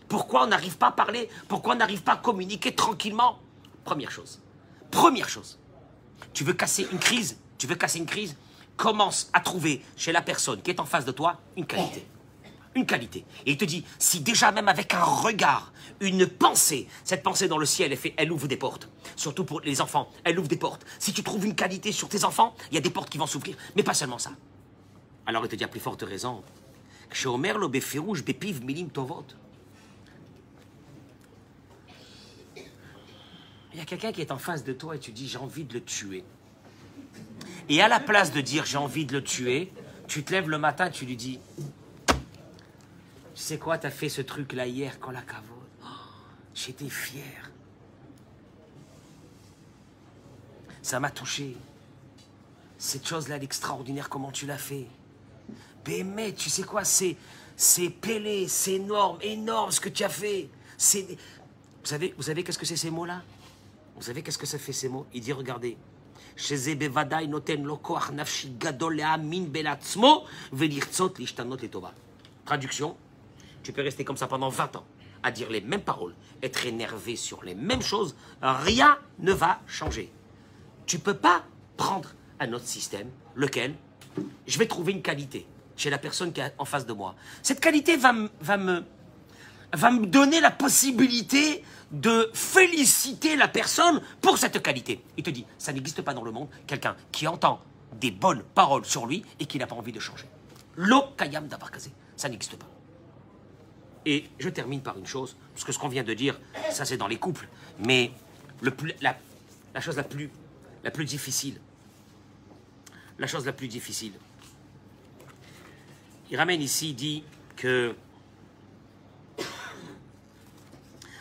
Pourquoi on n'arrive pas à parler? Pourquoi on n'arrive pas à communiquer tranquillement? Première chose. Première chose. Tu veux casser une crise? Tu veux casser une crise? Commence à trouver chez la personne qui est en face de toi une qualité une qualité. Et il te dit, si déjà même avec un regard, une pensée, cette pensée dans le ciel, elle, ouvre des portes. Surtout pour les enfants, elle ouvre des portes. Si tu trouves une qualité sur tes enfants, il y a des portes qui vont s'ouvrir. Mais pas seulement ça. Alors il te dit à plus forte raison, milim tovot. Il y a quelqu'un qui est en face de toi et tu dis j'ai envie de le tuer. Et à la place de dire j'ai envie de le tuer, tu te lèves le matin tu lui dis tu sais quoi, t'as fait ce truc-là hier quand la cavode. Oh, j'étais fier. Ça m'a touché. Cette chose-là, l'extraordinaire, comment tu l'as fait. Mais tu sais quoi, c'est, c'est pélé, c'est énorme, énorme ce que tu as fait. C'est, vous savez, vous savez qu'est-ce que c'est ces mots-là? Vous savez qu'est-ce que ça fait ces mots? Il dit, regardez. Traduction, tu peux rester comme ça pendant 20 ans, à dire les mêmes paroles, être énervé sur les mêmes choses, rien ne va changer. Tu peux pas prendre un autre système, lequel je vais trouver une qualité chez la personne qui est en face de moi. Cette qualité va, va, me, va me donner la possibilité de féliciter la personne pour cette qualité. Il te dit, ça n'existe pas dans le monde, quelqu'un qui entend des bonnes paroles sur lui et qui n'a pas envie de changer. L'okayam d'abarkazé, ça n'existe pas. Et je termine par une chose, parce que ce qu'on vient de dire, ça c'est dans les couples, mais le la, la, chose la plus, la plus difficile, la chose la plus difficile, il ramène ici, il dit que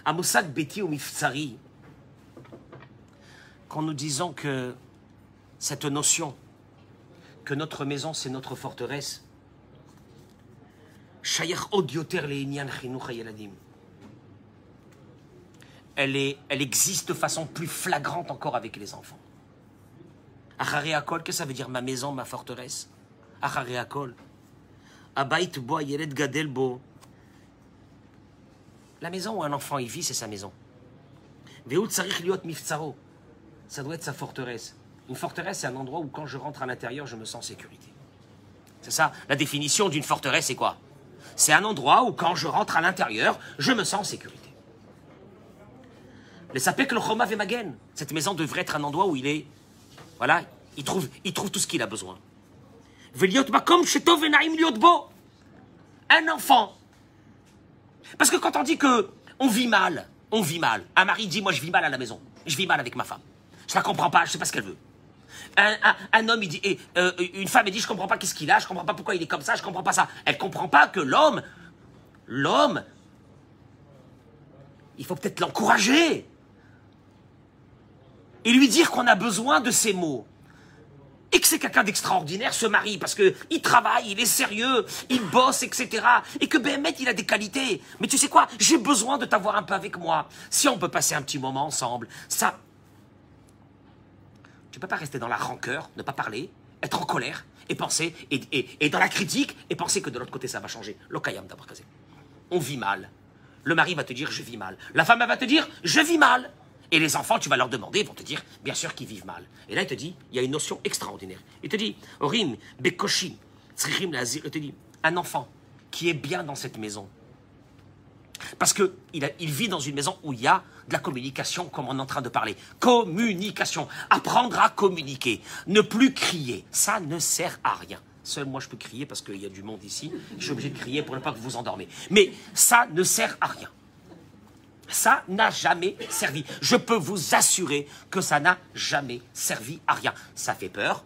Amosak Beti ou Miftsari, quand nous disons que cette notion que notre maison c'est notre forteresse, elle, est, elle existe de façon plus flagrante encore avec les enfants. qu'est-ce que ça veut dire ma maison, ma forteresse? La maison où un enfant y vit, c'est sa maison. Ça doit être sa forteresse. Une forteresse, c'est un endroit où quand je rentre à l'intérieur, je me sens en sécurité. C'est ça, la définition d'une forteresse, c'est quoi? C'est un endroit où quand je rentre à l'intérieur, je me sens en sécurité. Le sapek le choma magen. Cette maison devrait être un endroit où il est, voilà, il trouve, il trouve tout ce qu'il a besoin. Un enfant. Parce que quand on dit que on vit mal, on vit mal. Un mari dit, moi je vis mal à la maison. Je vis mal avec ma femme. Je la comprends pas, je sais pas ce qu'elle veut. Un, homme, dit, euh, une femme, elle dit, je comprends pas qu'est-ce qu'il a, je comprends pas pourquoi il est comme ça, je comprends pas ça. Elle comprend pas que l'homme, l'homme, il faut peut-être l'encourager et lui dire qu'on a besoin de ces mots. Et que c'est quelqu'un d'extraordinaire, ce mari, parce que il travaille, il est sérieux, il bosse, etc. Et que Béhémet, il a des qualités. Mais tu sais quoi J'ai besoin de t'avoir un peu avec moi. Si on peut passer un petit moment ensemble, ça, tu peux pas rester dans la rancœur, ne pas parler, être en colère et penser, et, dans la critique, et penser que de l'autre côté ça va changer. L'okayam casé. On vit mal. Le mari va te dire je vis mal. La femme va te dire je vis mal. Et les enfants, tu vas leur demander, ils vont te dire bien sûr qu'ils vivent mal. Et là, il te dit il y a une notion extraordinaire. Il te dit Orim, Bekoshi, Tzrichim Lazir. Il te dit un enfant qui est bien dans cette maison. Parce qu'il il vit dans une maison où il y a de la communication comme on est en train de parler. Communication. Apprendre à communiquer. Ne plus crier. Ça ne sert à rien. Seul moi je peux crier parce qu'il y a du monde ici. Je suis obligé de crier pour ne pas que vous vous endormez. Mais ça ne sert à rien. Ça n'a jamais servi. Je peux vous assurer que ça n'a jamais servi à rien. Ça fait peur,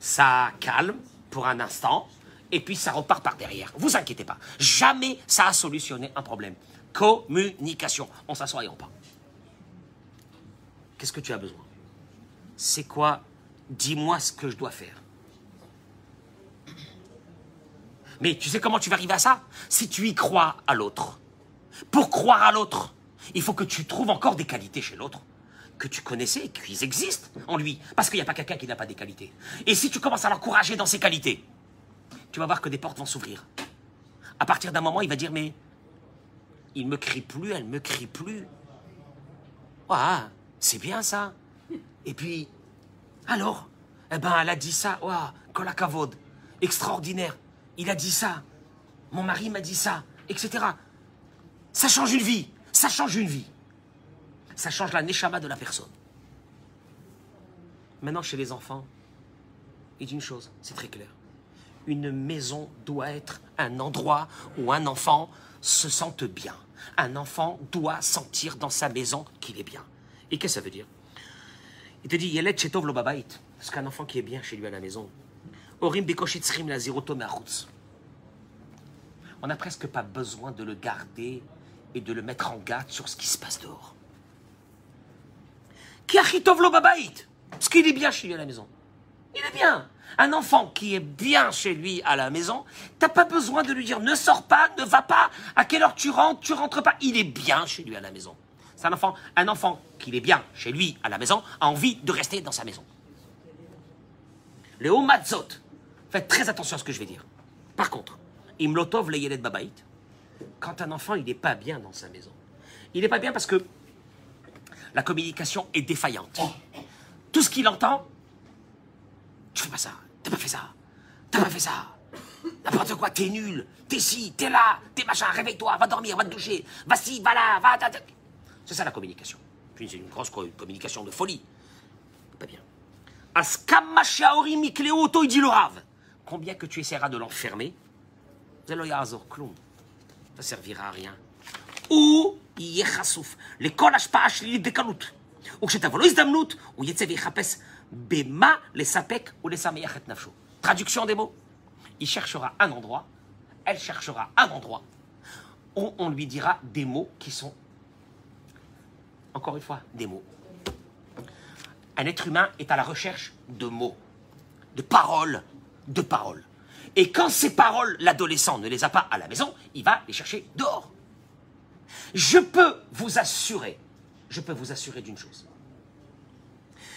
ça calme pour un instant, et puis ça repart par derrière. Vous inquiétez pas. Jamais ça a solutionné un problème. Communication. On s'assoit et on parle. Qu'est-ce que tu as besoin? C'est quoi? Dis-moi ce que je dois faire. Mais tu sais comment tu vas arriver à ça? Si tu y crois à l'autre. Pour croire à l'autre, il faut que tu trouves encore des qualités chez l'autre que tu connaissais et qu'ils existent en lui. Parce qu'il n'y a pas quelqu'un qui n'a pas des qualités. Et si tu commences à l'encourager dans ses qualités, tu vas voir que des portes vont s'ouvrir. À partir d'un moment, il va dire, mais il me crie plus, elle me crie plus. Ah, c'est bien ça. Et puis, alors, eh ben, elle a dit ça. Ouah, kolakavod, extraordinaire. Il a dit ça. Mon mari m'a dit ça, etc. Ça change une vie. Ça change une vie. Ça change la neshama de la personne. Maintenant, chez les enfants, il dit une chose, c'est très clair. Une maison doit être un endroit où un enfant se sente bien. Un enfant doit sentir dans sa maison qu'il est bien. Et qu'est-ce que ça veut dire? Il te dit, Yelet Chetov lo babait. Parce qu'un enfant qui est bien chez lui à la maison. Orim la On n'a presque pas besoin de le garder et de le mettre en garde sur ce qui se passe dehors. Qui achitov lo babait. Parce qu'il est bien chez lui à la maison. Il est bien. Un enfant qui est bien chez lui à la maison, t'as pas besoin de lui dire ne sors pas, ne va pas, à quelle heure tu rentres, tu rentres pas. Il est bien chez lui à la maison. C'est un enfant, un enfant qui est bien chez lui à la maison, a envie de rester dans sa maison. Le Matzot, faites très attention à ce que je vais dire. Par contre, Imlotov le Yelet Babait, quand un enfant il n'est pas bien dans sa maison, il n'est pas bien parce que la communication est défaillante. Tout ce qu'il entend, tu fais pas ça, t'as pas fait ça, t'as pas fait ça. N'importe quoi, t'es nul, t'es ci, t'es là, t'es machin, réveille-toi, va dormir, va te doucher, va ci, va là, va. C'est ça la communication. C'est une grosse communication de folie. Pas bien. Combien que tu essaieras de l'enfermer, ça ne servira à rien. Ou לכל השפעה שלילית בקלות. וכשתבוא לו הזדמנות, הוא יצא ויחפש במה לספק ולשמח את נפשו. Traduction des mots. Il cherchera un endroit, elle cherchera un endroit, où on lui dira des mots qui sont encore une fois, des mots. Un être humain est à la recherche de mots, de paroles, de paroles. Et quand ces paroles, l'adolescent ne les a pas à la maison, il va les chercher dehors. Je peux vous assurer, je peux vous assurer d'une chose.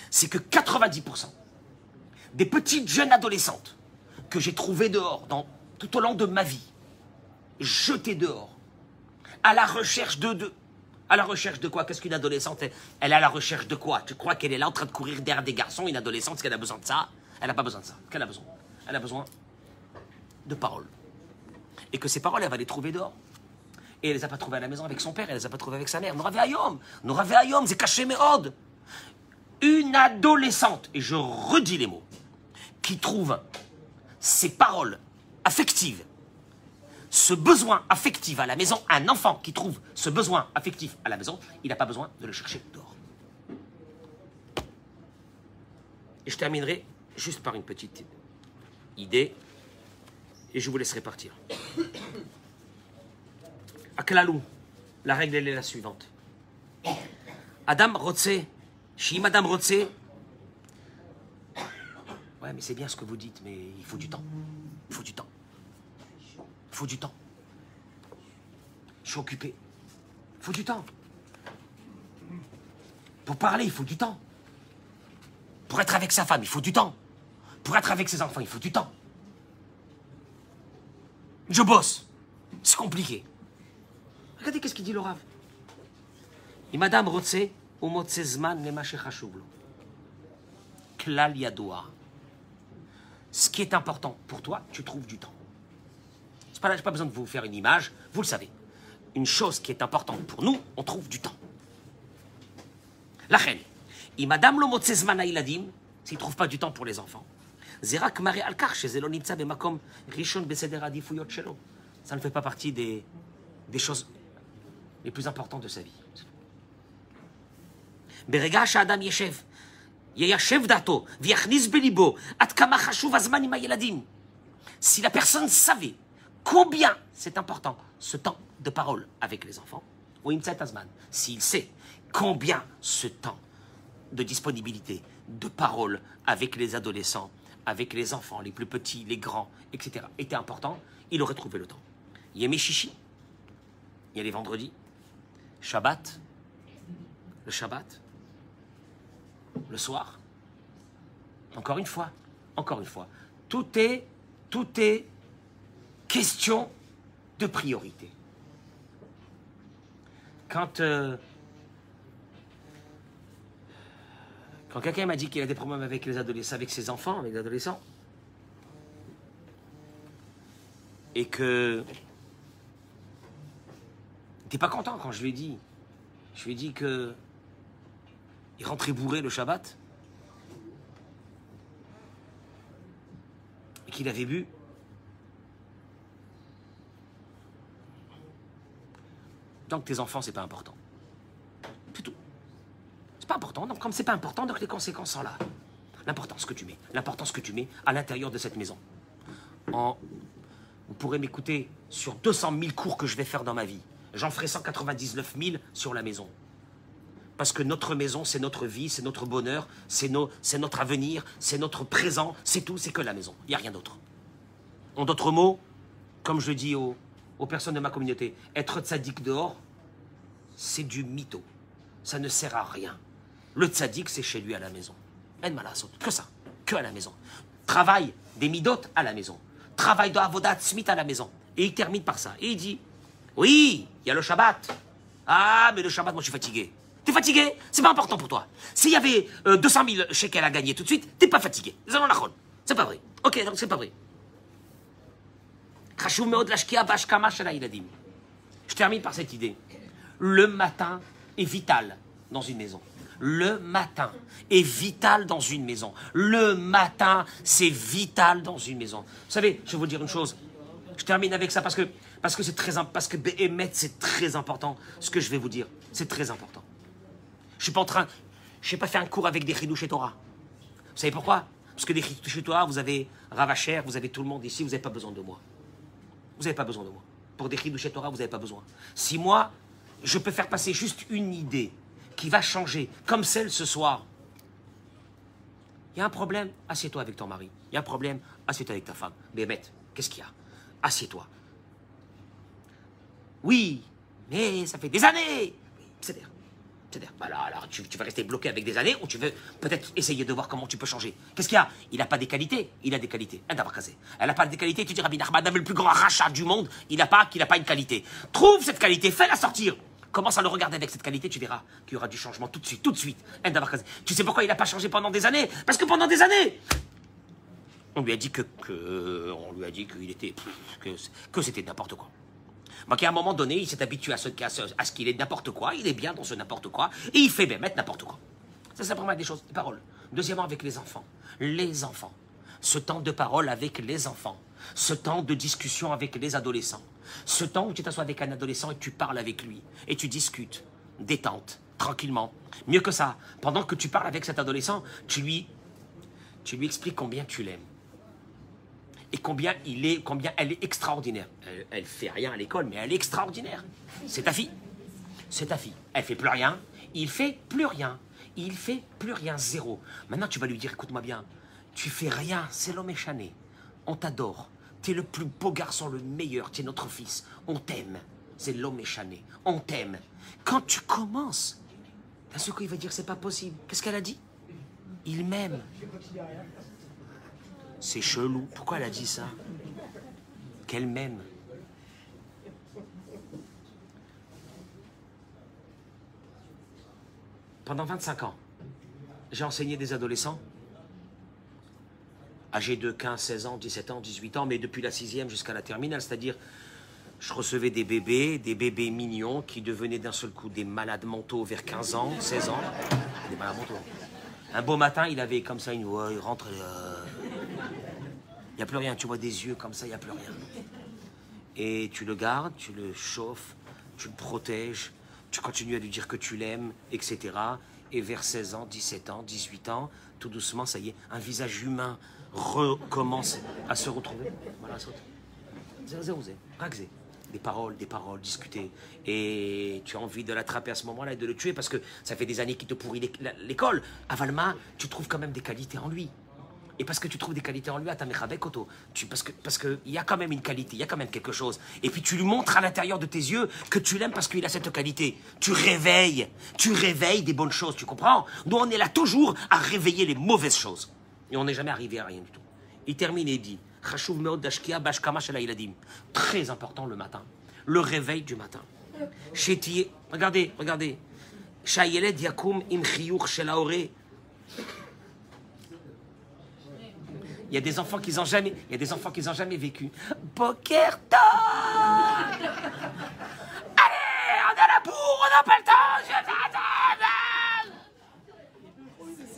C'est que 90% des petites jeunes adolescentes que j'ai trouvées dehors dans, tout au long de ma vie, jetées dehors, à la recherche de, à la recherche de quoi? Qu'est-ce qu'une adolescente Elle est à la recherche de quoi? Tu crois qu'elle est là en train de courir derrière des garçons, une adolescente, est-ce qu'elle a besoin de ça? Elle n'a pas besoin de ça. Qu'elle a besoin? Elle a besoin de paroles. Et que ces paroles, elle va les trouver dehors. Et elle les a pas trouvées à la maison avec son père, elle les a pas trouvées avec sa mère. Nous Ayom, nous Ayom, c'est caché mes odes. Une adolescente, et je redis les mots, qui trouve ces paroles affectives ce besoin affectif à la maison, un enfant qui trouve ce besoin affectif à la maison, il n'a pas besoin de le chercher dehors. Et je terminerai juste par une petite idée, et je vous laisserai partir. À Klalou, la règle elle est la suivante. Adam Rotse, chez Madame Rotse, ouais mais c'est bien ce que vous dites, mais il faut du temps. Il faut du temps. Il faut du temps. Je suis occupé. Il faut du temps. Pour parler, il faut du temps. Pour être avec sa femme, il faut du temps. Pour être avec ses enfants, il faut du temps. Je bosse. C'est compliqué. Regardez qu'est-ce qu'il dit le Rav. Et Madame Rotse, Klal. Ce qui est important pour toi, tu trouves du temps. Je n'ai pas besoin de vous faire une image, vous le savez. Une chose qui est importante pour nous, on trouve du temps. La reine, et Madame Lomotzezmana Iladim, s'il ne trouve pas du temps pour les enfants, זה רק מראה על כך שזה לא נמצא במקום ראשון בסדר העדיפויות שלו. Ça ne fait pas partie des, des choses les plus importantes de sa vie. ברגע שהאדם ישב, יישב דעתו ויכניס בליבו עד כמה חשוב הזמן עם הילדים. Si la personne savait combien c'est important ce temps de parole avec les enfants, ou ימצא את הזמן, s'il sait combien ce temps de disponibilité, de parole avec les adolescents, avec les enfants, les plus petits, les grands, etc., était important, il aurait trouvé le temps. Yémi Chichi, il y a les vendredis, Shabbat, le Shabbat, le soir. Encore une fois, encore une fois, tout est, tout est question de priorité. Quand, euh, quand quelqu'un m'a dit qu'il a des problèmes avec les adolescents, avec ses enfants, avec les adolescents, et que t'es pas content quand je lui ai dit, je lui ai dit que il rentrait bourré le Shabbat et qu'il avait bu. Donc tes enfants, c'est pas important. Pas important. Donc comme c'est pas important, donc les conséquences sont là. L'importance que tu mets, l'importance que tu mets à l'intérieur de cette maison. En, vous pourrez m'écouter sur 200 000 cours que je vais faire dans ma vie. J'en ferai 199 000 sur la maison. Parce que notre maison, c'est notre vie, c'est notre bonheur, c'est no, notre avenir, c'est notre présent, c'est tout, c'est que la maison. Il n'y a rien d'autre. En d'autres mots, comme je dis aux, aux personnes de ma communauté, être tzaddik dehors, c'est du mytho. Ça ne sert à rien. Le tzaddik, c'est chez lui à la maison. Que ça. Que à la maison. Travail des midotes à la maison. Travail de avodat smith à la maison. Et il termine par ça. Et il dit, oui, il y a le Shabbat. Ah, mais le Shabbat, moi je suis fatigué. T'es fatigué? C'est pas important pour toi. S'il y avait 200 000 shekels à gagner tout de suite, t'es pas fatigué. C'est pas vrai. Ok, donc c'est pas vrai. Je termine par cette idée. Le matin est vital dans une maison. Le matin est vital dans une maison. Le matin, c'est vital dans une maison. Vous savez, je vais vous dire une chose. Je termine avec ça parce que parce que c'est très parce que c'est très important. Ce que je vais vous dire, c'est très important. Je suis pas en train, je n'ai pas fait un cours avec des chez Torah. Vous savez pourquoi? Parce que des chez Torah, vous avez Ravacher, vous avez tout le monde ici, vous n'avez pas besoin de moi. Vous n'avez pas besoin de moi. Pour des chez Torah, vous n'avez pas besoin. Si moi, je peux faire passer juste une idée qui va changer, comme celle ce soir. Il y a un problème, assieds-toi avec ton mari. Il y a un problème, assieds-toi avec ta femme. Mais qu'est-ce qu'il y a? Assieds-toi. Oui, mais ça fait des années. C'est-à-dire, c'est-à-dire, bah alors, tu, vas rester bloqué avec des années ou tu veux peut-être essayer de voir comment tu peux changer? Qu'est-ce qu'il y a? Il n'a pas des qualités Il a des qualités. Elle n'a pas des qualités. Tu dis, Rabbi Nachman, le plus grand rachat du monde, il n'a pas qu'il n'a pas une qualité. Trouve cette qualité, fais-la sortir. Commence à le regarder avec cette qualité, tu verras qu'il y aura du changement tout de suite, tout de suite. Tu sais pourquoi il n'a pas changé pendant des années? Parce que pendant des années, on lui a dit que, c'était n'importe quoi. Donc à un moment donné, il s'est habitué à ce, à ce, qu'il est n'importe quoi, il est bien dans ce n'importe quoi, et il fait bien mettre n'importe quoi. Ça, c'est la première des choses, des paroles. Deuxièmement, avec les enfants. Les enfants. Ce temps de parole avec les enfants. Ce temps de discussion avec les adolescents. Ce temps où tu t'assois avec un adolescent et tu parles avec lui. Et tu discutes. Détente. Tranquillement. Mieux que ça, pendant que tu parles avec cet adolescent, tu lui, tu lui expliques combien tu l'aimes et combien, il est, combien elle est extraordinaire. Elle, ne fait rien à l'école, mais elle est extraordinaire. C'est ta fille. C'est ta fille. Elle fait plus rien. Il fait plus rien. Il fait plus rien, zéro. Maintenant, tu vas lui dire, écoute-moi bien, tu fais rien, c'est l'homme échané. On t'adore. Tu es le plus beau garçon, le meilleur. Tu es notre fils. On t'aime. C'est l'homme échané. On t'aime. Quand tu commences, d'un seul il va dire, c'est pas possible. Qu'est-ce qu'elle a dit? Il m'aime. C'est chelou. Pourquoi elle a dit ça? Qu'elle m'aime. Pendant 25 ans, j'ai enseigné des adolescents âgés de 15, 16 ans, 17 ans, 18 ans, mais depuis la sixième jusqu'à la terminale, c'est-à-dire je recevais des bébés, des bébés mignons qui devenaient d'un seul coup des malades mentaux vers 15 ans, 16 ans, des malades mentaux. Un beau matin, il avait comme ça une voix, il rentrait... Euh, n'y a plus rien. Tu vois des yeux comme ça, il n'y a plus rien. Et tu le gardes, tu le chauffes, tu le protèges, tu continues à lui dire que tu l'aimes, etc. Et vers 16 ans, 17 ans, 18 ans, tout doucement, ça y est, un visage humain recommence à se retrouver. Voilà, saute. Des paroles, des paroles, discuter. Et tu as envie de l'attraper à ce moment-là et de le tuer parce que ça fait des années qu'il te pourrit l'école. À Valma, tu trouves quand même des qualités en lui. Et parce que tu trouves des qualités en lui, à ta Koto, parce qu'il parce que y a quand même une qualité, il y a quand même quelque chose. Et puis tu lui montres à l'intérieur de tes yeux que tu l'aimes parce qu'il a cette qualité. Tu réveilles, tu réveilles des bonnes choses, tu comprends? Nous, on est là toujours à réveiller les mauvaises choses. Et on n'est jamais arrivé à rien du tout. Il termine et dit Très important le matin. Le réveil du matin. Regardez, regardez. Yakum im il y a des enfants qui n'ont jamais, il y a des enfants qui n'ont jamais vécu. Bokerto Allez, on a la bourre, on n'a pas le temps. Je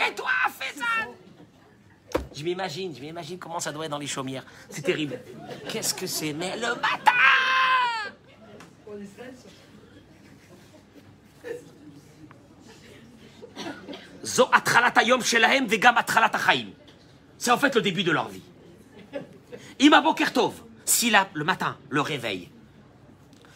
Et toi, fais ça. Je m'imagine, je m'imagine comment ça doit être dans les chaumières. C'est terrible. Qu'est-ce que c'est? Mais le matin. C'est en fait le début de leur vie. Ima Bokertov, si le matin, le réveil,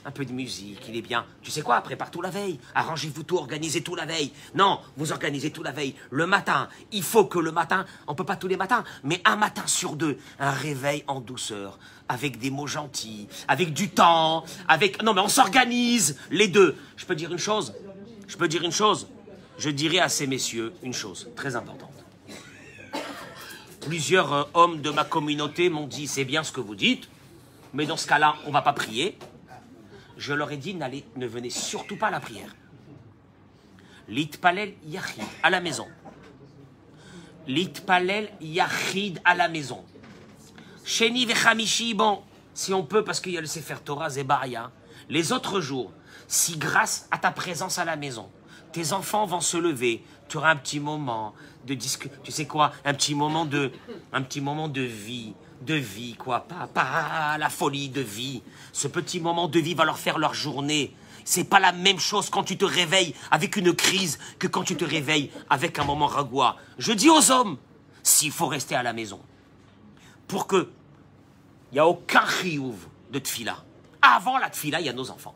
un peu de musique, il est bien. Tu sais quoi, prépare tout la veille. Arrangez-vous tout, organisez tout la veille. Non, vous organisez tout la veille. Le matin, il faut que le matin, on peut pas tous les matins, mais un matin sur deux, un réveil en douceur, avec des mots gentils, avec du temps, avec... Non, mais on s'organise, les deux. Je peux dire une chose? Je peux dire une chose? Je dirais à ces messieurs une chose très importante. Plusieurs euh, hommes de ma communauté m'ont dit c'est bien ce que vous dites, mais dans ce cas-là, on ne va pas prier. Je leur ai dit n'allez, ne venez surtout pas à la prière. L'itpalel yachid à la maison. L'itpalel yachid à la maison. Sheni vechamishi, bon, si on peut, parce qu'il y a le Sefer Torah Zebaria. Les autres jours, si grâce à ta présence à la maison, tes enfants vont se lever, tu auras un petit moment, de disque, tu sais quoi, un petit moment de, un petit moment de vie, de vie quoi, pas, pas la folie de vie. Ce petit moment de vie va leur faire leur journée. C'est pas la même chose quand tu te réveilles avec une crise que quand tu te réveilles avec un moment ragois. Je dis aux hommes, s'il faut rester à la maison, pour que il n'y a aucun riouf de tfila. Avant la tfila, il y a nos enfants.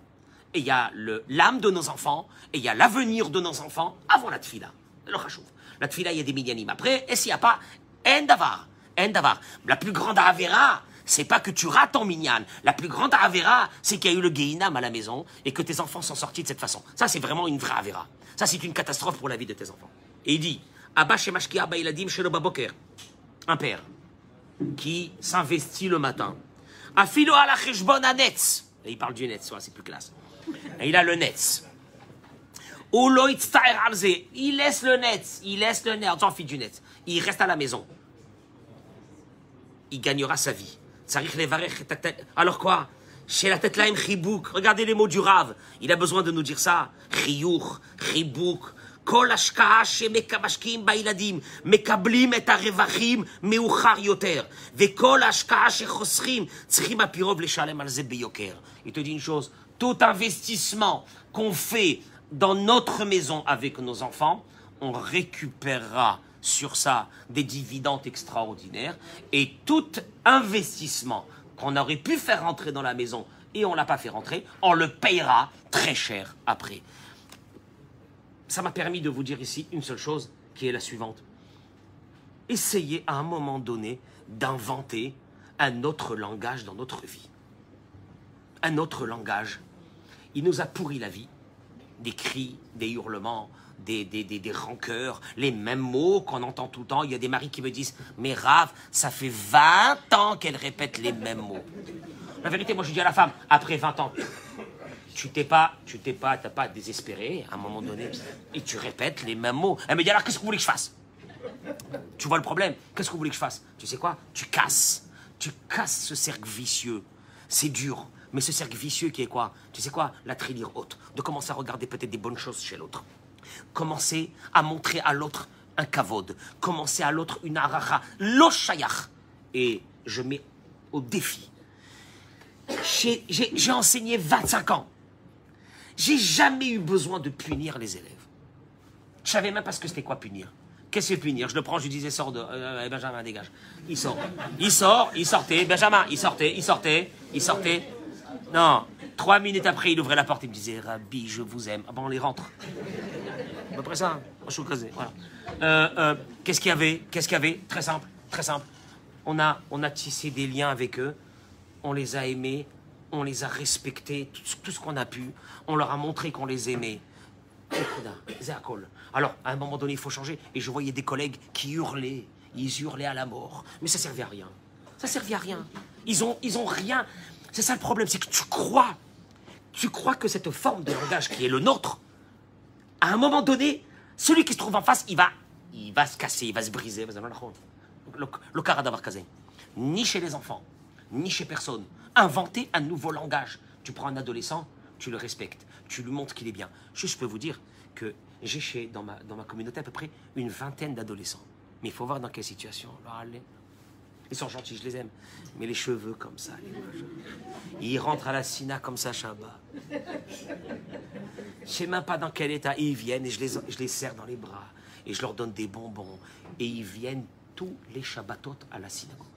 Et il y a l'âme de nos enfants, et il y a l'avenir de nos enfants avant la tfila. Le rachouf. La tfila, il y a des minyanim. Après, et s'il n'y a pas, en davar. En. La plus grande avera, c'est pas que tu rates ton minyan. La plus grande avera, c'est qu'il y a eu le Geinam à la maison et que tes enfants sont sortis de cette façon. Ça, c'est vraiment une vraie avera. Ça, c'est une catastrophe pour la vie de tes enfants. Et il dit, Abba Shemashki Abba Iladim Boker. Un père qui s'investit le matin. Afilo ala cheshbon anetz. Et il parle du netz, c'est plus classe. Il a le netz. Il laisse le net, il laisse le net, on s'en du net. Il reste à la maison Il gagnera sa vie. Alors quoi Chez la tête chibouk. Regardez les mots du Rav. Il a besoin de nous dire ça. Chiyuch, chibouk. כל השקעה שממשקיעים בילדים מקבלים את הרווחים מאוחר יותר וכל השקעה שחוסכים צריכים הפירוב לשלם על זה ביוקר. Il te dit une chose, tout investissement qu'on fait dans notre maison avec nos enfants, on récupérera sur ça des dividendes extraordinaires et tout investissement qu'on aurait pu faire rentrer dans la maison et on ne l'a pas fait rentrer, on le payera très cher après. Ça m'a permis de vous dire ici une seule chose qui est la suivante. Essayez à un moment donné d'inventer un autre langage dans notre vie. Un autre langage. Il nous a pourri la vie des cris, des hurlements, des, des, des, rancœurs, les mêmes mots qu'on entend tout le temps. Il y a des maris qui me disent Mais Rav, ça fait 20 ans qu'elle répète les mêmes mots. La vérité, moi je dis à la femme Après 20 ans, tu t'es pas, tu t'es pas, t'as pas désespéré à un moment donné et tu répètes les mêmes mots. Elle me dit Alors qu'est-ce que vous voulez que je fasse? Tu vois le problème? Qu'est-ce que vous voulez que je fasse? Tu sais quoi? Tu casses. Tu casses ce cercle vicieux. C'est dur. Mais ce cercle vicieux qui est quoi? Tu sais quoi? La trilire haute. De commencer à regarder peut-être des bonnes choses chez l'autre. Commencer à montrer à l'autre un kavod. Commencer à l'autre une aracha. L'oshayach. Et je mets au défi. J'ai- enseigné 25 ans. J'ai jamais eu besoin de punir les élèves. Je savais même pas ce que c'était quoi punir. Qu'est-ce que punir? Je le prends, je lui disais sors de. euh, Benjamin, dégage. Il sort. Il sort, il sortait. Benjamin, il sortait, il sortait, il sortait. Non, trois minutes après, il ouvrait la porte et me disait Rabbi, je vous aime. Ah ben, on les rentre. À peu près ça, hein. je Voilà. Euh, euh, Qu'est-ce qu'il y avait? Qu'est-ce qu'il y avait? Très simple, très simple. On a, on a tissé des liens avec eux, on les a aimés, on les a respectés, tout, ce qu'on a pu. On leur a montré qu'on les aimait. Alors, à un moment donné, il faut changer. Et je voyais des collègues qui hurlaient. Ils hurlaient à la mort. Mais ça servait à rien. Ça servait à rien. Ils ont, ils ont rien. C'est ça le problème, c'est que tu crois. Tu crois que cette forme de langage qui est le nôtre, à un moment donné, celui qui se trouve en face, il va, il va se casser, il va se briser. Le, cara casé. Ni chez les enfants, ni chez personne. Inventer un nouveau langage. Tu prends un adolescent, tu le respectes, tu lui montres qu'il est bien. Juste, je peux vous dire que j'ai chez, dans, ma, dans ma communauté à peu près une vingtaine d'adolescents. Mais il faut voir dans quelle situation. Ils sont gentils, je les aime. Mais les cheveux comme ça, les machins. Ils rentrent à la Sina comme ça, Shabbat. Je sais même pas dans quel état. Ils viennent et je les, je serre dans les bras. Et je leur donne des bonbons. Et ils viennent tous les Shabbatot à la synagogue.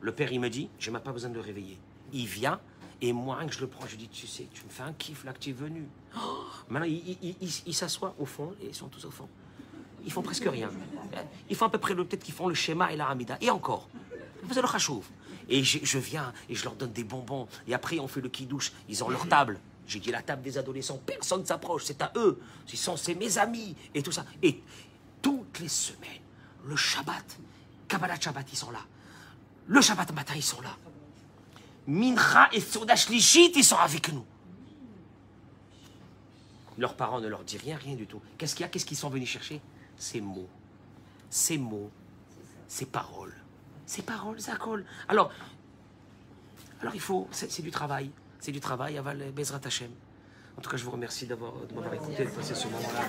Le père, il me dit, j'ai même pas besoin de le réveiller. Il vient, et moi, que je le prends, je dis, tu sais, tu me fais un kiff là que tu es venu. Oh Maintenant, il, il- il- il- il s'assoit au fond, et ils sont tous au fond. Ils font presque rien. Ils font à peu près, le- peut-être qu'ils font le schéma et la hamida. Et encore. Vous le chachouv. Et je, viens et je leur donne des bonbons. Et après, on fait le kidouche. Ils ont leur table. J'ai dit la table des adolescents. Personne ne s'approche. C'est à eux. C'est mes amis. Et tout ça. Et toutes les semaines, le Shabbat, Kabbalah Shabbat, ils sont là. Le Shabbat matin, ils sont là. Mincha et Soda Shlichit, ils sont avec nous. Leurs parents ne leur disent rien, rien du tout. Qu'est-ce qu'il y a? Qu'est-ce qu'ils sont venus chercher? Ces mots. Ces mots. Ces paroles. Ces paroles, ça colle. Alors, alors il faut, c'est du travail. C'est du travail, aval Bezrat Hashem. En tout cas, je vous remercie d'avoir de m'avoir écouté, de passer ce moment-là.